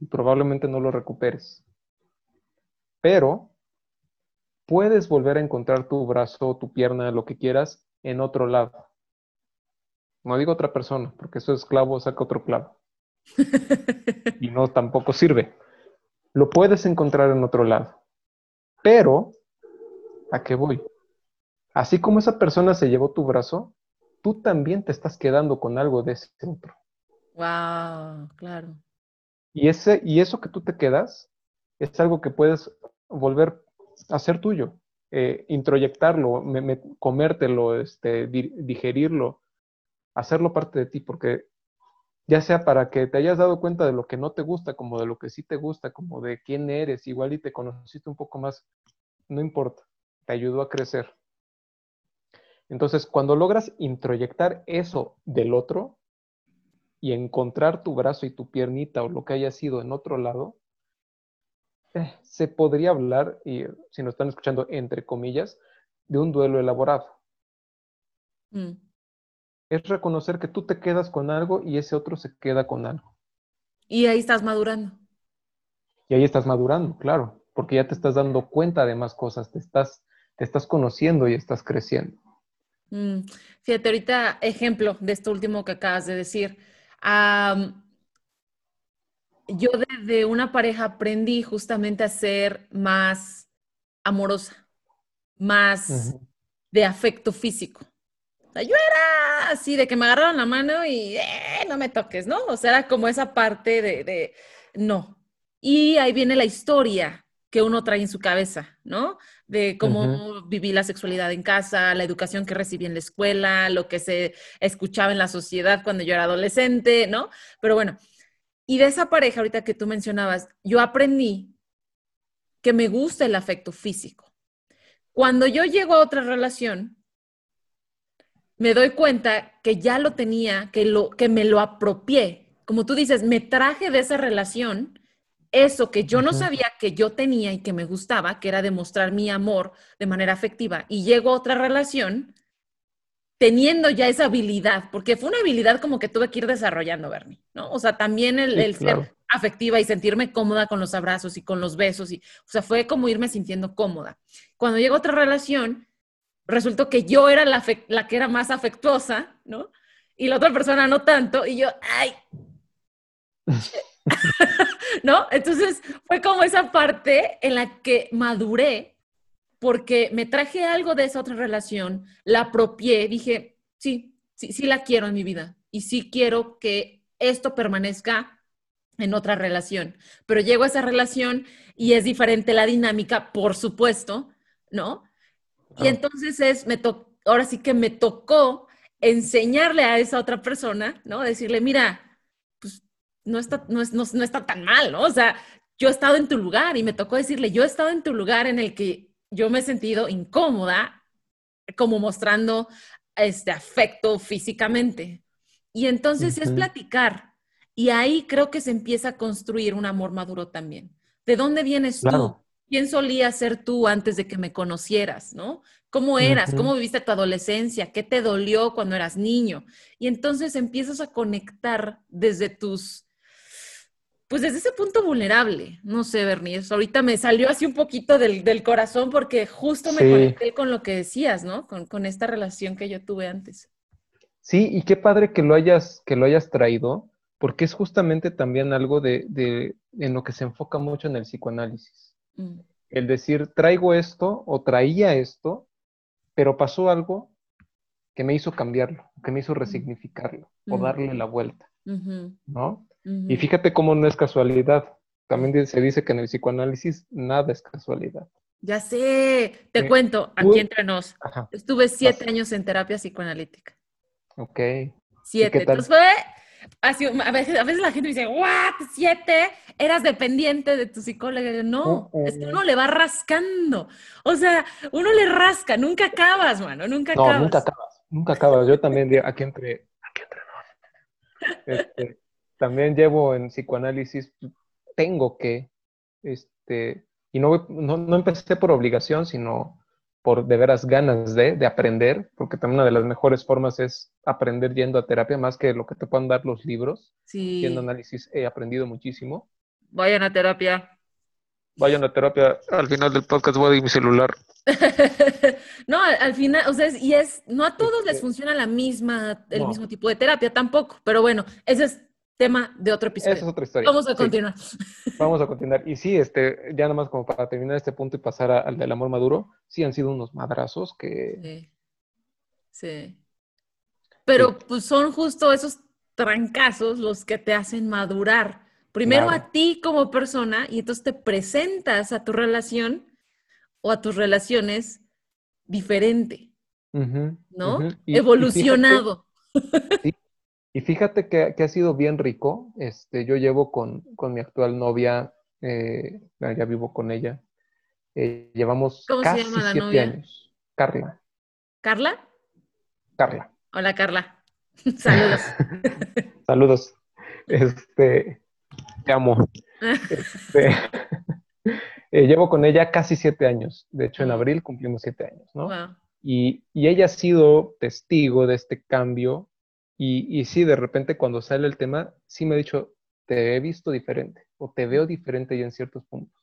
y probablemente no lo recuperes. Pero puedes volver a encontrar tu brazo, tu pierna, lo que quieras, en otro lado. No digo otra persona, porque eso es clavo, saca otro clavo. y no tampoco sirve. Lo puedes encontrar en otro lado. Pero, ¿a qué voy? Así como esa persona se llevó tu brazo, tú también te estás quedando con algo de ese otro. Wow, claro. Y, ese, y eso que tú te quedas es algo que puedes volver a ser tuyo, eh, introyectarlo, comértelo, este, digerirlo, hacerlo parte de ti, porque ya sea para que te hayas dado cuenta de lo que no te gusta, como de lo que sí te gusta, como de quién eres, igual y te conociste un poco más, no importa, te ayudó a crecer. Entonces, cuando logras introyectar eso del otro y encontrar tu brazo y tu piernita o lo que haya sido en otro lado, eh, se podría hablar, y si nos están escuchando entre comillas, de un duelo elaborado. Mm. Es reconocer que tú te quedas con algo y ese otro se queda con algo. Y ahí estás madurando. Y ahí estás madurando, claro, porque ya te estás dando cuenta de más cosas, te estás, te estás conociendo y estás creciendo. Mm. Fíjate, ahorita ejemplo de esto último que acabas de decir yo de, una pareja aprendí justamente a ser más amorosa, más de afecto físico. yo era así, de que me agarraron la mano y eh, no me toques, ¿no? O sea, era como esa parte de, de no. Y ahí viene la historia que uno trae en su cabeza, ¿no? De cómo viví la sexualidad en casa, la educación que recibí en la escuela, lo que se escuchaba en la sociedad cuando yo era adolescente, ¿no? Pero bueno, y de esa pareja ahorita que tú mencionabas, yo aprendí que me gusta el afecto físico. Cuando yo llego a otra relación, me doy cuenta que ya lo tenía, que, lo, que me lo apropié. Como tú dices, me traje de esa relación eso que yo no sabía que yo tenía y que me gustaba, que era demostrar mi amor de manera afectiva, y llego a otra relación teniendo ya esa habilidad, porque fue una habilidad como que tuve que ir desarrollando, Bernie, ¿no? O sea, también el, ser afectiva y sentirme cómoda con los abrazos y con los besos, y, o sea, fue como irme sintiendo cómoda. Cuando llego a otra relación, resultó que yo era la, la que era más afectuosa, ¿no? Y la otra persona no tanto, y yo, ay, ¿no? Entonces fue como esa parte en la que maduré porque me traje algo de esa otra relación, la apropié, dije, sí, sí, sí la quiero en mi vida y sí quiero que esto permanezca en otra relación. Pero llego a esa relación y es diferente la dinámica, por supuesto, ¿no? Y entonces es, me ahora sí que me tocó enseñarle a esa otra persona, ¿no? Decirle, mira, no está, no, no, está tan mal, ¿no? O sea, yo he estado en tu lugar y me tocó decirle, yo he estado en tu lugar en el que yo me he sentido incómoda, como mostrando este afecto físicamente. Y entonces es platicar. Y ahí creo que se empieza a construir un amor maduro también. ¿De dónde vienes tú? ¿Quién solías ser tú antes de que me conocieras, no? ¿Cómo eras? ¿Cómo viviste tu adolescencia? ¿Qué te dolió cuando eras niño? Y entonces empiezas a conectar desde tus pues desde ese punto vulnerable, no sé, Bernie, ahorita me salió así un poquito del, corazón porque justo me conecté con lo que decías, ¿no? Con, esta relación que yo tuve antes. Sí, y qué padre que lo hayas, que lo hayas traído, porque es justamente también algo de, de en lo que se enfoca mucho en el psicoanálisis. Mm. El decir, traigo esto o traía esto, pero pasó algo que me hizo cambiarlo, que me hizo resignificarlo o darle la vuelta, ¿no? Y fíjate cómo no es casualidad. También se dice que en el psicoanálisis nada es casualidad. Ya sé, te cuento, aquí entre nos. Estuve siete años en terapia psicoanalítica. Ok. Siete. Entonces fue, así, a, veces, a veces la gente dice, ¿what? ¿Siete? ¿Eras dependiente de tu psicóloga? No, es que uno le va rascando. O sea, uno le rasca, nunca acabas, mano, nunca acabas. No, nunca acabas, nunca acabas. Yo también, aquí entre, aquí entre nos. Este, también llevo en psicoanálisis, tengo que, este, y no, no, empecé por obligación, sino por de veras ganas de, de aprender, porque también una de las mejores formas es aprender yendo a terapia, más que lo que te puedan dar los libros. Sí. Yendo a análisis he aprendido muchísimo. Vayan a terapia. Vayan a terapia. Al final del podcast voy a ir mi celular. no, al, al final, o sea, y es, no a todos les Este, funciona la misma, el no. mismo tipo de terapia tampoco, pero bueno, ese es tema de otro Esa episodio. es otra historia. Vamos a Sí, continuar. vamos a continuar. Y sí, este, ya nada más como para terminar este punto y pasar a- al del amor maduro, sí han sido unos madrazos que Sí. Sí. Pero pues son justo esos trancazos los que te hacen madurar. Primero Claro. a ti como persona y entonces te presentas a tu relación o a tus relaciones diferente, ¿no? ujú. Y- y fíjate- Evolucionado. Y fíjate que, que ha sido bien rico. Este, yo llevo con, con mi actual novia, eh, ya vivo con ella. eh, llevamos ¿Cómo se casi llama la siete novia? años. Carla, ¿Carla? Carla. Hola, Carla. Saludos. Saludos. Este, te amo. Este, eh, llevo con ella casi siete años. De hecho, en abril cumplimos siete años, ¿no? Wow. Y, y ella ha sido testigo de este cambio. Y, y sí, de repente cuando sale el tema, sí me ha dicho, te he visto diferente o te veo diferente ya en ciertos puntos.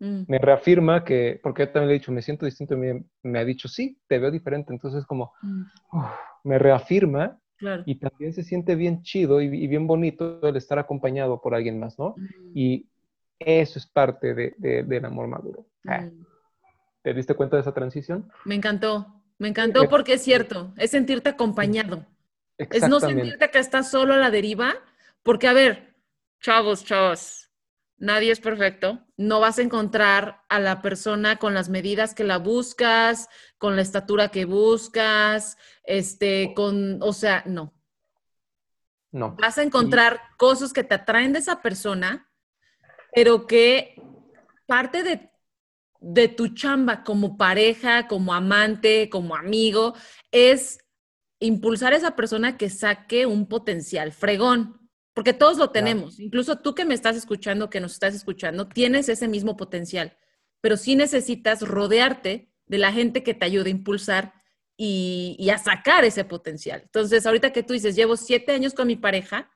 Mm, Me reafirma que, porque yo también le he dicho, me siento distinto, me, me ha dicho, sí, te veo diferente. Entonces como, mm, uf, me reafirma claro. y también se siente bien chido y, y bien bonito el estar acompañado por alguien más, ¿no? Mm, Y eso es parte de, de- del amor maduro. Ah, mm. ¿Te diste cuenta de esa transición? Me encantó. Me encantó porque es cierto, es sentirte acompañado. Es no sentirte que estás solo a la deriva, porque a ver, chavos, chavos, nadie es perfecto. No vas a encontrar a la persona con las medidas que la buscas, con la estatura que buscas, este, con, o sea, no. No. Vas a encontrar cosas que te atraen de esa persona, pero que parte de, de tu chamba como pareja, como amante, como amigo, es impulsar a esa persona que saque un potencial fregón. Porque todos lo Claro. tenemos. Incluso tú que me estás escuchando, que nos estás escuchando, tienes ese mismo potencial. Pero sí necesitas rodearte de la gente que te ayude a impulsar y, y a sacar ese potencial. Entonces, ahorita que tú dices, llevo siete años con mi pareja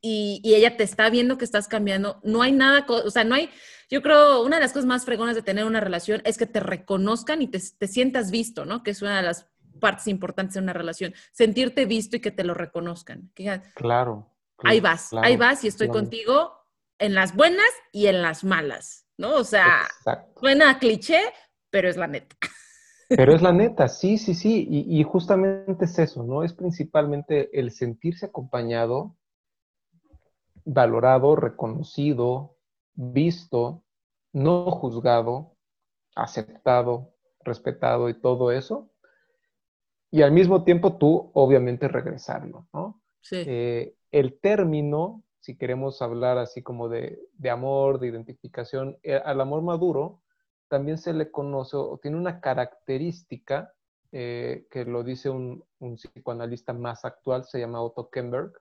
y, y ella te está viendo que estás cambiando, no hay nada, o sea, no hay, yo creo, una de las cosas más fregonas de tener una relación es que te reconozcan y te, te sientas visto, ¿no? Que es una de las partes importantes de una relación, sentirte visto y que te lo reconozcan. Que digan, Claro. ahí claro, vas, claro, ahí vas y estoy claro. contigo en las buenas y en las malas, ¿no? O sea, Exacto. suena a cliché, pero es la neta. Pero es la neta, sí, sí, sí. Y, y justamente es eso, ¿no? Es principalmente el sentirse acompañado, valorado, reconocido, visto, no juzgado, aceptado, respetado y todo eso. Y al mismo tiempo tú, obviamente, regresarlo, ¿no? Sí. Eh, el término, si queremos hablar así como de, de amor, de identificación, eh, al amor maduro también se le conoce o tiene una característica eh, que lo dice un, un psicoanalista más actual, se llama Otto Kemberg.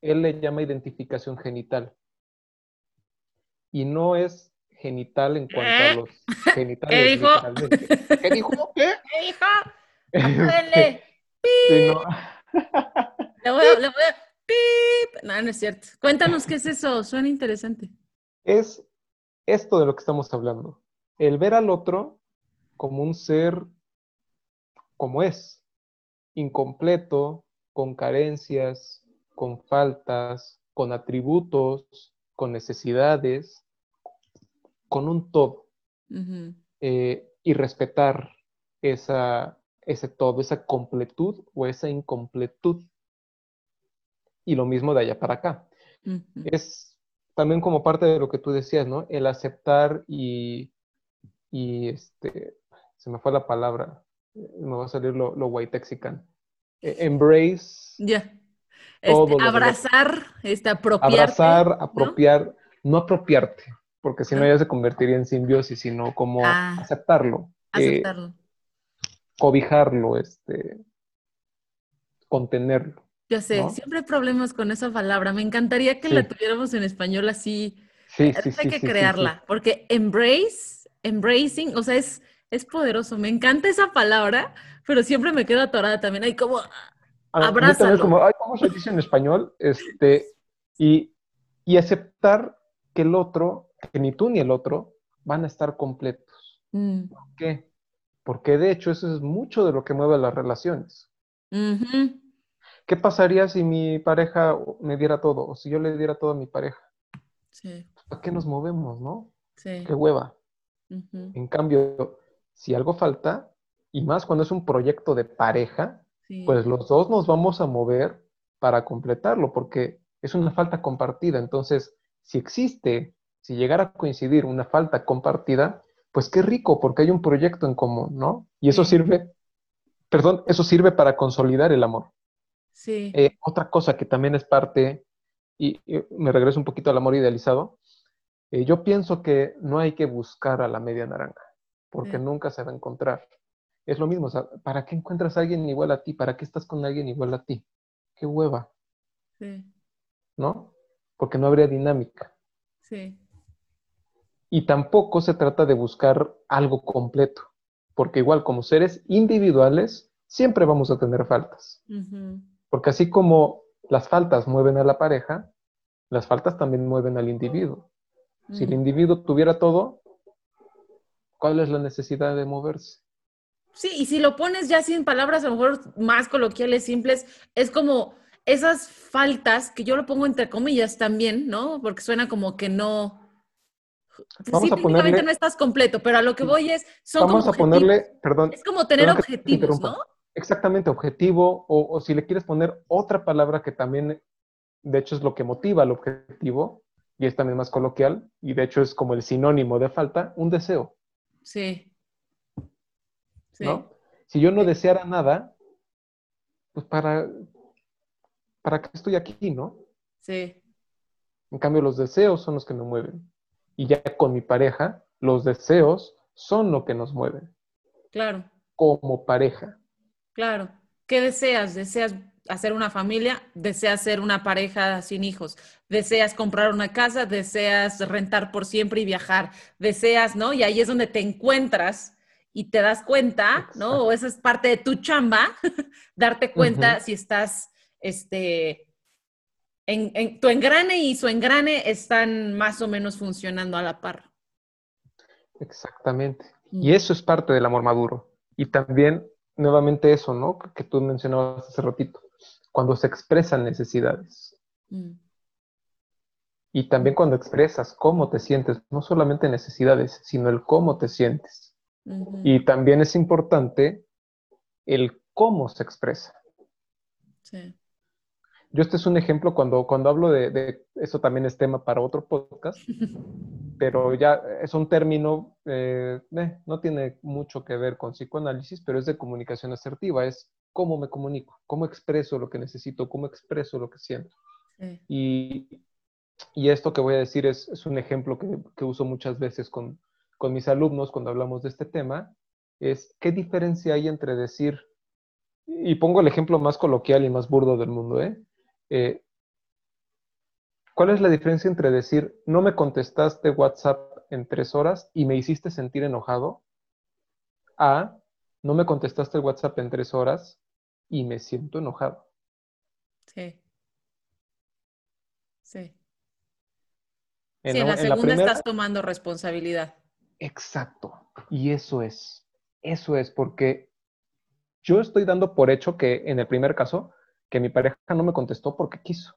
Él le llama identificación genital. Y no es genital en cuanto a los genitales. ¿Qué dijo? ¿Qué dijo? ¿Qué dijo? Apáguenle. Sino- Le voy a, le voy a- ¡Pip! No, no es cierto. Cuéntanos qué es eso. Suena interesante. es esto de lo que estamos hablando. El ver al otro como un ser como es, incompleto, con carencias, con faltas, con atributos, con necesidades, con un todo, eh, y respetar esa, ese todo, esa completud o esa incompletud. Y lo mismo de allá para acá es también como parte de lo que tú decías, ¿no? El aceptar y, y este, se me fue la palabra, eh, me va a salir lo, lo whitexican. Eh, Embrace, Ya. Todo Este, abrazar, este, apropiarte. abrazar, apropiar, ¿no? apropiarte, porque si no ya se convertiría en simbiosis, sino como Ah. aceptarlo, eh, Aceptarlo. Cobijarlo, este, contenerlo. Yo sé, ¿no? siempre hay problemas con esa palabra. Me encantaría que Sí. la tuviéramos en español así. Sí, Hay sí, sí, que sí, sí, sí. crearla, porque embrace, embracing, o sea, es Es poderoso, me encanta esa palabra, pero siempre me quedo atorada también. Hay como, abrázalo. Es como, ay, ¿cómo se dice en español? Este, y, y aceptar que el otro, que ni tú ni el otro, van a estar completos. Mm. ¿Por qué? Porque de hecho eso es mucho de lo que mueve las relaciones. ¿Qué pasaría si mi pareja me diera todo o si yo le diera todo a mi pareja? Sí, ¿A qué nos movemos, no? sí. Qué hueva. En cambio, si algo falta, y más cuando es un proyecto de pareja, Sí. pues los dos nos vamos a mover para completarlo, porque es una falta compartida. Entonces, si existe, si llegara a coincidir una falta compartida, pues qué rico, porque hay un proyecto en común, ¿no? Y eso Sí. sirve, perdón, eso sirve para consolidar el amor. Sí. Eh, otra cosa que también es parte, y, y me regreso un poquito al amor idealizado, eh, yo pienso que no hay que buscar a la media naranja, porque Sí. nunca se va a encontrar. Es lo mismo, o sea, ¿para qué encuentras a alguien igual a ti? ¿Para qué estás con alguien igual a ti? Qué hueva, Sí. ¿no? Porque no habría dinámica. Sí. Y tampoco se trata de buscar algo completo, porque igual como seres individuales, siempre vamos a tener faltas. Porque así como las faltas mueven a la pareja, las faltas también mueven al individuo. Si el Mm. individuo tuviera todo, ¿cuál es la necesidad de moverse? Sí, y si lo pones ya sin palabras, a lo mejor más coloquiales, simples, es como esas faltas que yo lo pongo entre comillas también, ¿no? Porque suena como que no. Pues Vamos sí, a técnicamente ponerle- no estás completo, pero a lo que voy es, son Vamos como a ponerle, perdón. Es como tener te objetivos. ¿no? exactamente objetivo, o, o si le quieres poner otra palabra que también, de hecho, es lo que motiva al objetivo, y es también más coloquial, y de hecho es como el sinónimo de falta, un deseo, Sí. Sí. ¿no? Si yo no deseara nada, pues para, ¿para qué estoy aquí, no? Sí. En cambio, los deseos son los que me mueven. Y ya con mi pareja, los deseos son lo que nos mueven Claro. como pareja. Claro. ¿Qué deseas? ¿Deseas hacer una familia? ¿Deseas ser una pareja sin hijos? ¿Deseas comprar una casa? ¿Deseas rentar por siempre y viajar? ¿Deseas, no? Y ahí es donde te encuentras y te das cuenta, ¿no? O esa es parte de tu chamba, darte cuenta si estás, este, en, en- tu engrane y su engrane están más o menos funcionando a la par. Exactamente. Y eso es parte del amor maduro. Y también, nuevamente, eso, ¿no? Que tú mencionabas hace ratito, cuando se expresan necesidades. Mm. Y también cuando expresas cómo te sientes, no solamente necesidades, sino el cómo te sientes. Y también es importante el cómo se expresa. Sí. Yo este es un ejemplo cuando, cuando hablo de, de- eso también es tema para otro podcast, pero ya es un término, eh, eh, no tiene mucho que ver con psicoanálisis, pero es de comunicación asertiva, es cómo me comunico, cómo expreso lo que necesito, cómo expreso lo que siento. Sí. Y, y esto que voy a decir es, es un ejemplo que, que uso muchas veces con, con mis alumnos cuando hablamos de este tema, es qué diferencia hay entre decir, y pongo el ejemplo más coloquial y más burdo del mundo, ¿eh? Eh, ¿Cuál es la diferencia entre decir, no me contestaste WhatsApp en tres horas y me hiciste sentir enojado? A, no me contestaste el WhatsApp en tres horas y me siento enojado. Sí. Sí. En Sí, en la- segunda primera- estás tomando responsabilidad. Exacto. Y eso es, eso es porque yo estoy dando por hecho que en el primer caso, que mi pareja no me contestó porque quiso.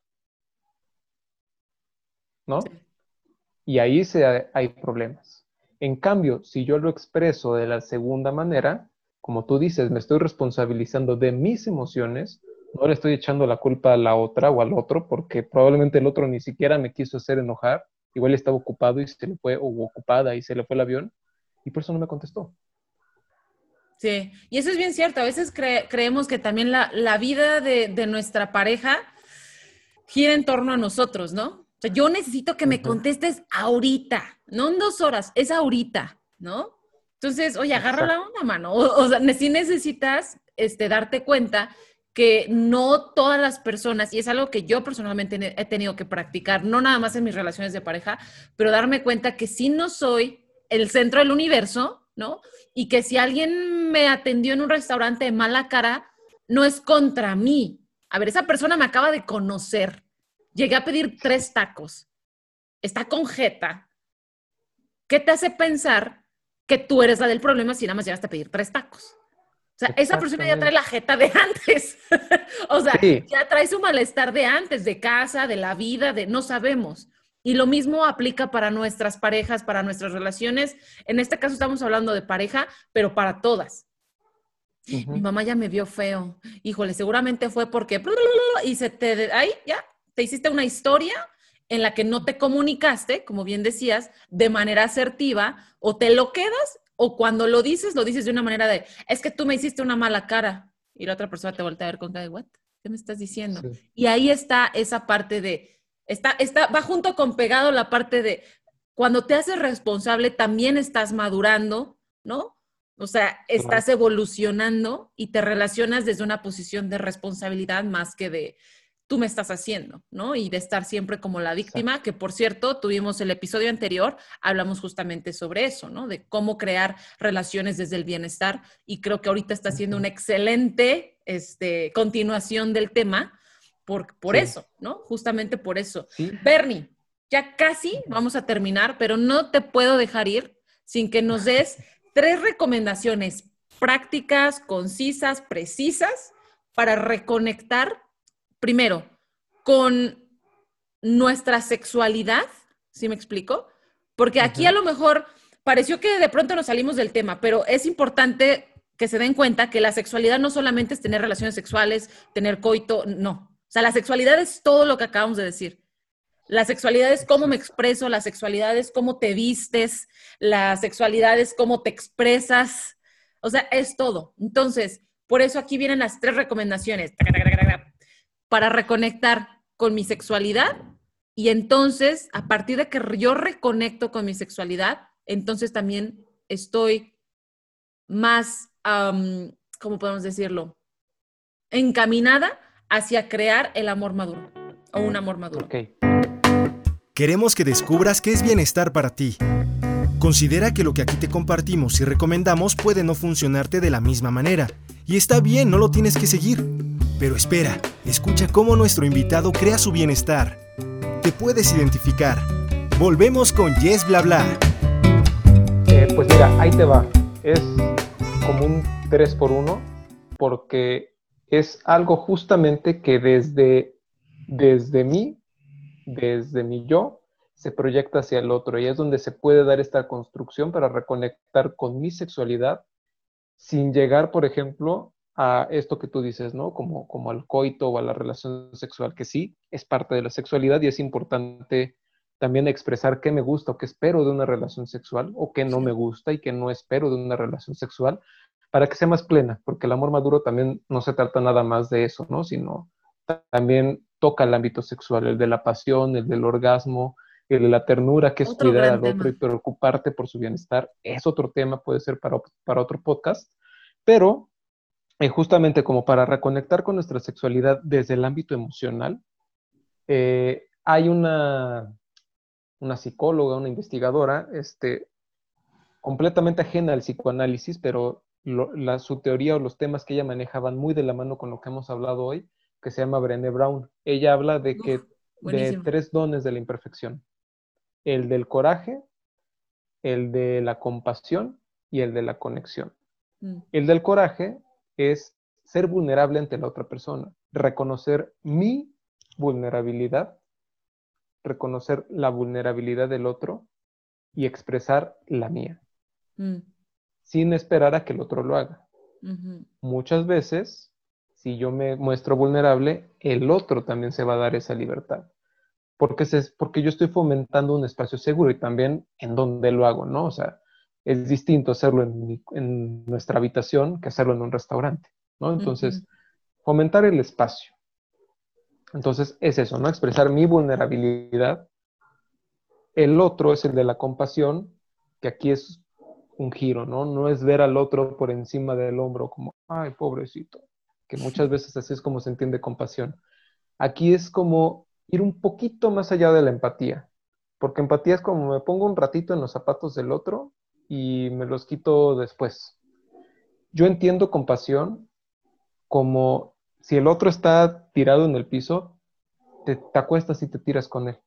¿No? Sí. Y ahí se, hay problemas. En cambio, si yo lo expreso de la segunda manera, como tú dices, me estoy responsabilizando de mis emociones, no le estoy echando la culpa a la otra o al otro, porque probablemente el otro ni siquiera me quiso hacer enojar, igual estaba ocupado y se le fue, o ocupada y se le fue el avión, y por eso no me contestó. Sí, y eso es bien cierto. A veces cre- creemos que también la, la vida de, de nuestra pareja gira en torno a nosotros, ¿no? O sea, yo necesito que me contestes ahorita, no en dos horas, es ahorita, ¿no? Entonces, oye, agarra la onda, mano. O, o sea, sí necesitas este, darte cuenta que no todas las personas, y es algo que yo personalmente he tenido que practicar, no nada más en mis relaciones de pareja, pero darme cuenta que si no soy el centro del universo, ¿no? Y que si alguien me atendió en un restaurante de mala cara, no es contra mí. A ver, esa persona me acaba de conocer. Llegué a pedir tres tacos. Está con jeta. ¿Qué te hace pensar que tú eres la del problema si nada más llegaste a pedir tres tacos? O sea, esa persona ya trae la jeta de antes. o sea, ya trae su malestar de antes, de casa, de la vida, de no sabemos. Y lo mismo aplica para nuestras parejas, para nuestras relaciones. En este caso estamos hablando de pareja, pero para todas. Mi mamá ya me vio feo. Híjole, seguramente fue porque y se te ahí ya te hiciste una historia en la que no te comunicaste, como bien decías, de manera asertiva o te lo quedas o cuando lo dices lo dices de una manera de, es que tú me hiciste una mala cara y la otra persona te voltea a ver con cara de, "What? ¿Qué me estás diciendo?" Y ahí está esa parte de Está, está, va junto con pegado la parte de cuando te haces responsable también estás madurando, ¿no? O sea, estás evolucionando y te relacionas desde una posición de responsabilidad más que de tú me estás haciendo, ¿no? Y de estar siempre como la víctima, que por cierto, tuvimos el episodio anterior, hablamos justamente sobre eso, ¿no? De cómo crear relaciones desde el bienestar y creo que ahorita está siendo una excelente este, continuación del tema, por, eso, ¿no? Justamente por eso. Bernie, ya casi vamos a terminar, pero no te puedo dejar ir sin que nos des tres recomendaciones prácticas, concisas, precisas para reconectar, primero, con nuestra sexualidad, ¿sí me explico? Porque aquí a lo mejor pareció que de pronto nos salimos del tema, pero es importante que se den cuenta que la sexualidad no solamente es tener relaciones sexuales, tener coito, no. O sea, la sexualidad es todo lo que acabamos de decir. La sexualidad es cómo me expreso, la sexualidad es cómo te vistes, la sexualidad es cómo te expresas. O sea, es todo. Entonces, por eso aquí vienen las tres recomendaciones para reconectar con mi sexualidad y entonces, a partir de que yo reconecto con mi sexualidad, entonces también estoy más, ¿cómo podemos decirlo? Encaminada hacia crear el amor maduro o un amor maduro. Queremos que descubras qué es bienestar para ti. Considera que lo que aquí te compartimos y recomendamos puede no funcionarte de la misma manera. Y está bien, no lo tienes que seguir. Pero espera, escucha cómo nuestro invitado crea su bienestar. Te puedes identificar. Volvemos con Yes Bla Bla. Eh, pues mira, ahí te va. Es como un 3 por 1 porque es algo justamente que desde, desde mí, desde mi yo, se proyecta hacia el otro y es donde se puede dar esta construcción para reconectar con mi sexualidad sin llegar, por ejemplo, a esto que tú dices, ¿no? Como, como al coito o a la relación sexual, que sí es parte de la sexualidad y es importante también expresar qué me gusta o qué espero de una relación sexual o qué no me gusta y qué no espero de una relación sexual, para que sea más plena, porque el amor maduro también no se trata nada más de eso, ¿no? Sino también toca el ámbito sexual, el de la pasión, el del orgasmo, el de la ternura, que es cuidar al otro y preocuparte por su bienestar. Es otro tema, puede ser para, para otro podcast, pero eh, justamente como para reconectar con nuestra sexualidad desde el ámbito emocional, eh, hay una, una psicóloga, una investigadora, este, completamente ajena al psicoanálisis, pero la, su teoría o los temas que ella manejaban muy de la mano con lo que hemos hablado hoy, que se llama Brené Brown. Ella habla de que de tres dones de la imperfección. El del coraje, el de la compasión y el de la conexión. Mm. El del coraje es ser vulnerable ante la otra persona, reconocer mi vulnerabilidad, reconocer la vulnerabilidad del otro y expresar la mía. Mm sin esperar a que el otro lo haga. Muchas veces, si yo me muestro vulnerable, el otro también se va a dar esa libertad. Porque, porque yo estoy fomentando un espacio seguro y también en donde lo hago, ¿no? O sea, es distinto hacerlo en, nuestra habitación que hacerlo en un restaurante, ¿no? Entonces, fomentar el espacio. Entonces, es eso, ¿no? Expresar mi vulnerabilidad. El otro es el de la compasión, que aquí es un giro, ¿no? No es ver al otro por encima del hombro como, ay, pobrecito, que muchas veces así es como se entiende compasión. Aquí es como ir un poquito más allá de la empatía, porque empatía es como me pongo un ratito en los zapatos del otro y me los quito después. Yo entiendo compasión como si el otro está tirado en el piso, te, te acuestas y te tiras con él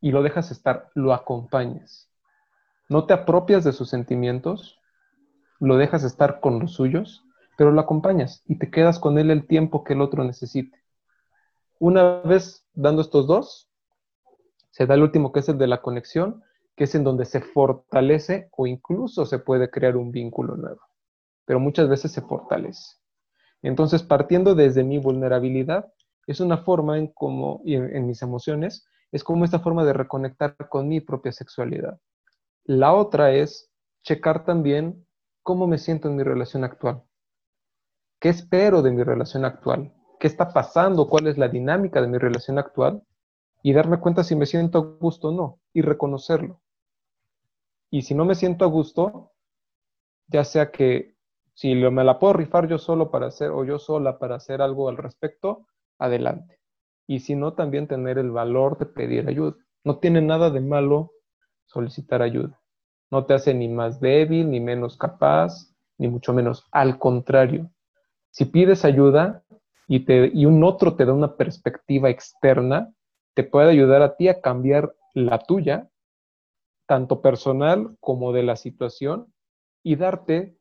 y lo dejas estar, lo acompañas. No te apropias de sus sentimientos, lo dejas estar con los suyos, pero lo acompañas y te quedas con él el tiempo que el otro necesite. Una vez dando estos dos, se da el último que es el de la conexión, que es en donde se fortalece o incluso se puede crear un vínculo nuevo, pero muchas veces se fortalece. Entonces, partiendo desde mi vulnerabilidad, es una forma en cómo, y en, mis emociones, es como esta forma de reconectar con mi propia sexualidad. La otra es checar también cómo me siento en mi relación actual. ¿Qué espero de mi relación actual? ¿Qué está pasando? ¿Cuál es la dinámica de mi relación actual? Y darme cuenta si me siento a gusto o no y reconocerlo. Y si no me siento a gusto, ya sea que si me la puedo rifar yo solo para hacer o yo sola para hacer algo al respecto, adelante. Y si no, también tener el valor de pedir ayuda. No tiene nada de malo solicitar ayuda. No te hace ni más débil, ni menos capaz, ni mucho menos. Al contrario, si pides ayuda y, te, y un otro te da una perspectiva externa, te puede ayudar a ti a cambiar la tuya, tanto personal como de la situación, y darte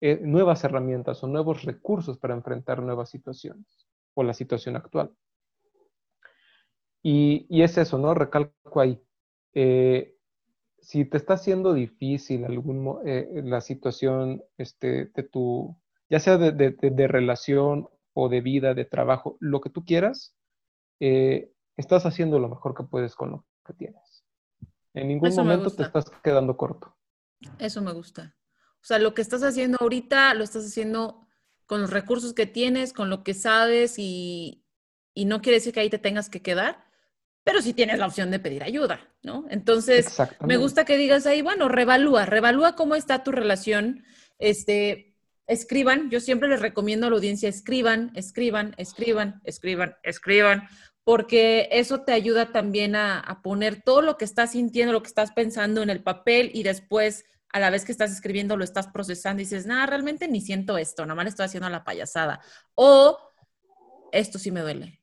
eh, nuevas herramientas o nuevos recursos para enfrentar nuevas situaciones o la situación actual. Y, es eso, ¿no? Recalco ahí. Eh, si te está haciendo difícil algún, eh, la situación este, de tu, ya sea de, relación o de vida, de trabajo, lo que tú quieras, estás haciendo lo mejor que puedes con lo que tienes. En ningún momento te estás quedando corto. Eso me gusta. O sea, lo que estás haciendo ahorita lo estás haciendo con los recursos que tienes, con lo que sabes y, no quiere decir que ahí te tengas que quedar, pero sí tienes la opción de pedir ayuda, ¿no? Entonces, me gusta que digas ahí, bueno, revalúa, revalúa cómo está tu relación, este, escriban, yo siempre les recomiendo a la audiencia, escriban, escriban, escriban, escriban, escriban, porque eso te ayuda también a, a poner todo lo que estás sintiendo, lo que estás pensando en el papel y después a la vez que estás escribiendo lo estás procesando y dices, nada, realmente ni siento esto, nada más estoy haciendo la payasada. O esto sí me duele,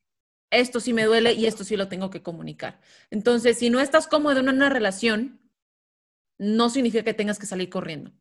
esto sí me duele y esto sí lo tengo que comunicar. Entonces, si no estás cómodo en una relación, no significa que tengas que salir corriendo.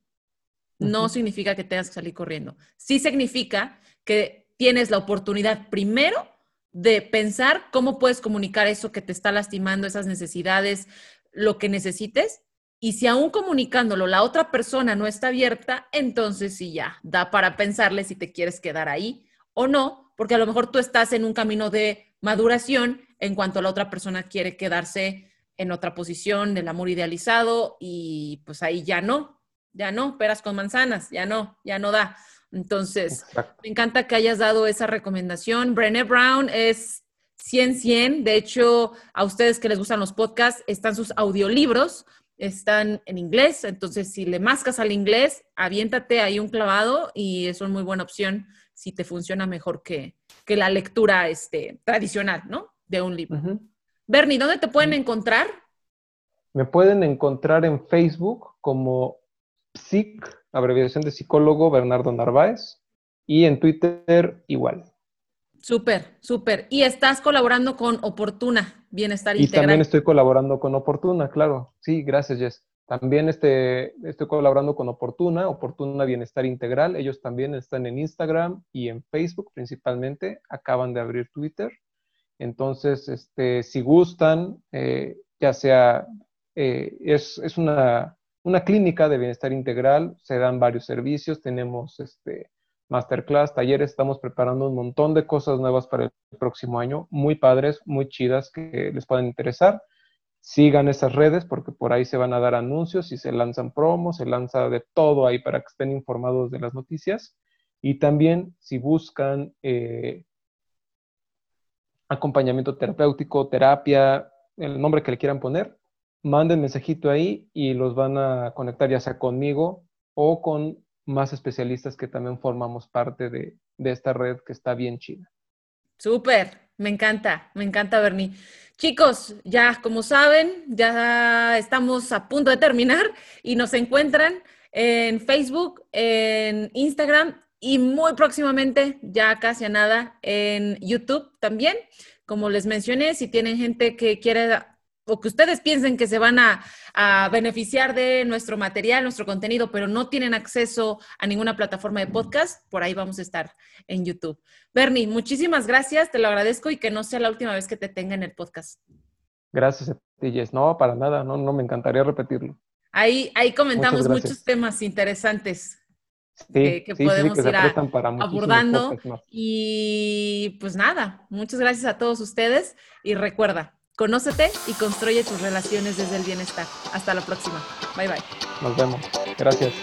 No significa que tengas que salir corriendo. Sí significa que tienes la oportunidad primero de pensar cómo puedes comunicar eso que te está lastimando, esas necesidades, lo que necesites, y si aún comunicándolo la otra persona no está abierta, entonces sí ya, da para pensarle si te quieres quedar ahí o no, porque a lo mejor tú estás en un camino de maduración en cuanto la otra persona quiere quedarse en otra posición del amor idealizado y pues ahí ya no, ya no, peras con manzanas, ya no, ya no da. Entonces, me encanta que hayas dado esa recomendación. Brené Brown es 100-100. De hecho, a ustedes que les gustan los podcasts, están sus audiolibros están en inglés, entonces si le mascas al inglés, aviéntate ahí un clavado y es una muy buena opción si te funciona mejor que, que la lectura este, tradicional, ¿no? De un libro. Bernie, ¿dónde te pueden encontrar? Me pueden encontrar en Facebook como PSIC, abreviación de psicólogo Bernardo Narváez, y en Twitter igual. Súper, súper. Y estás colaborando con Oportuna, Bienestar y Integral. Y también estoy colaborando con Oportuna, claro. Sí, gracias, Jess. También este, estoy colaborando con Oportuna, Oportuna Bienestar Integral. Ellos también están en Instagram y en Facebook principalmente. Acaban de abrir Twitter. Entonces, este, si gustan, eh, ya sea, eh, es, es una, una, clínica de bienestar integral, se dan varios servicios. Tenemos este, masterclass, talleres, estamos preparando un montón de cosas nuevas para el próximo año, muy padres, muy chidas que les pueden interesar. Sigan esas redes porque por ahí se van a dar anuncios y se lanzan promos, se lanza de todo ahí para que estén informados de las noticias. Y también si buscan eh, acompañamiento terapéutico, terapia, el nombre que le quieran poner, manden mensajito ahí y los van a conectar ya sea conmigo o con más especialistas que también formamos parte de, esta red que está bien chida. Súper, me encanta, me encanta, Bernie. Chicos, ya como saben, ya estamos a punto de terminar y nos encuentran en Facebook, en Instagram y muy próximamente, ya casi a nada, en YouTube también. Como les mencioné, si tienen gente que quiere o que ustedes piensen que se van a, beneficiar de nuestro material, nuestro contenido, pero no tienen acceso a ninguna plataforma de podcast, por ahí vamos a estar en YouTube. Bernie, muchísimas gracias, te lo agradezco y que no sea la última vez que te tenga en el podcast. Gracias a ti, Jess. No, para nada, no, no me encantaría repetirlo. Ahí, ahí comentamos muchos temas interesantes que, podemos ir abordando. Y pues nada, muchas gracias a todos ustedes y recuerda, conócete y construye tus relaciones desde el bienestar. Hasta la próxima. Bye bye. Nos vemos. Gracias.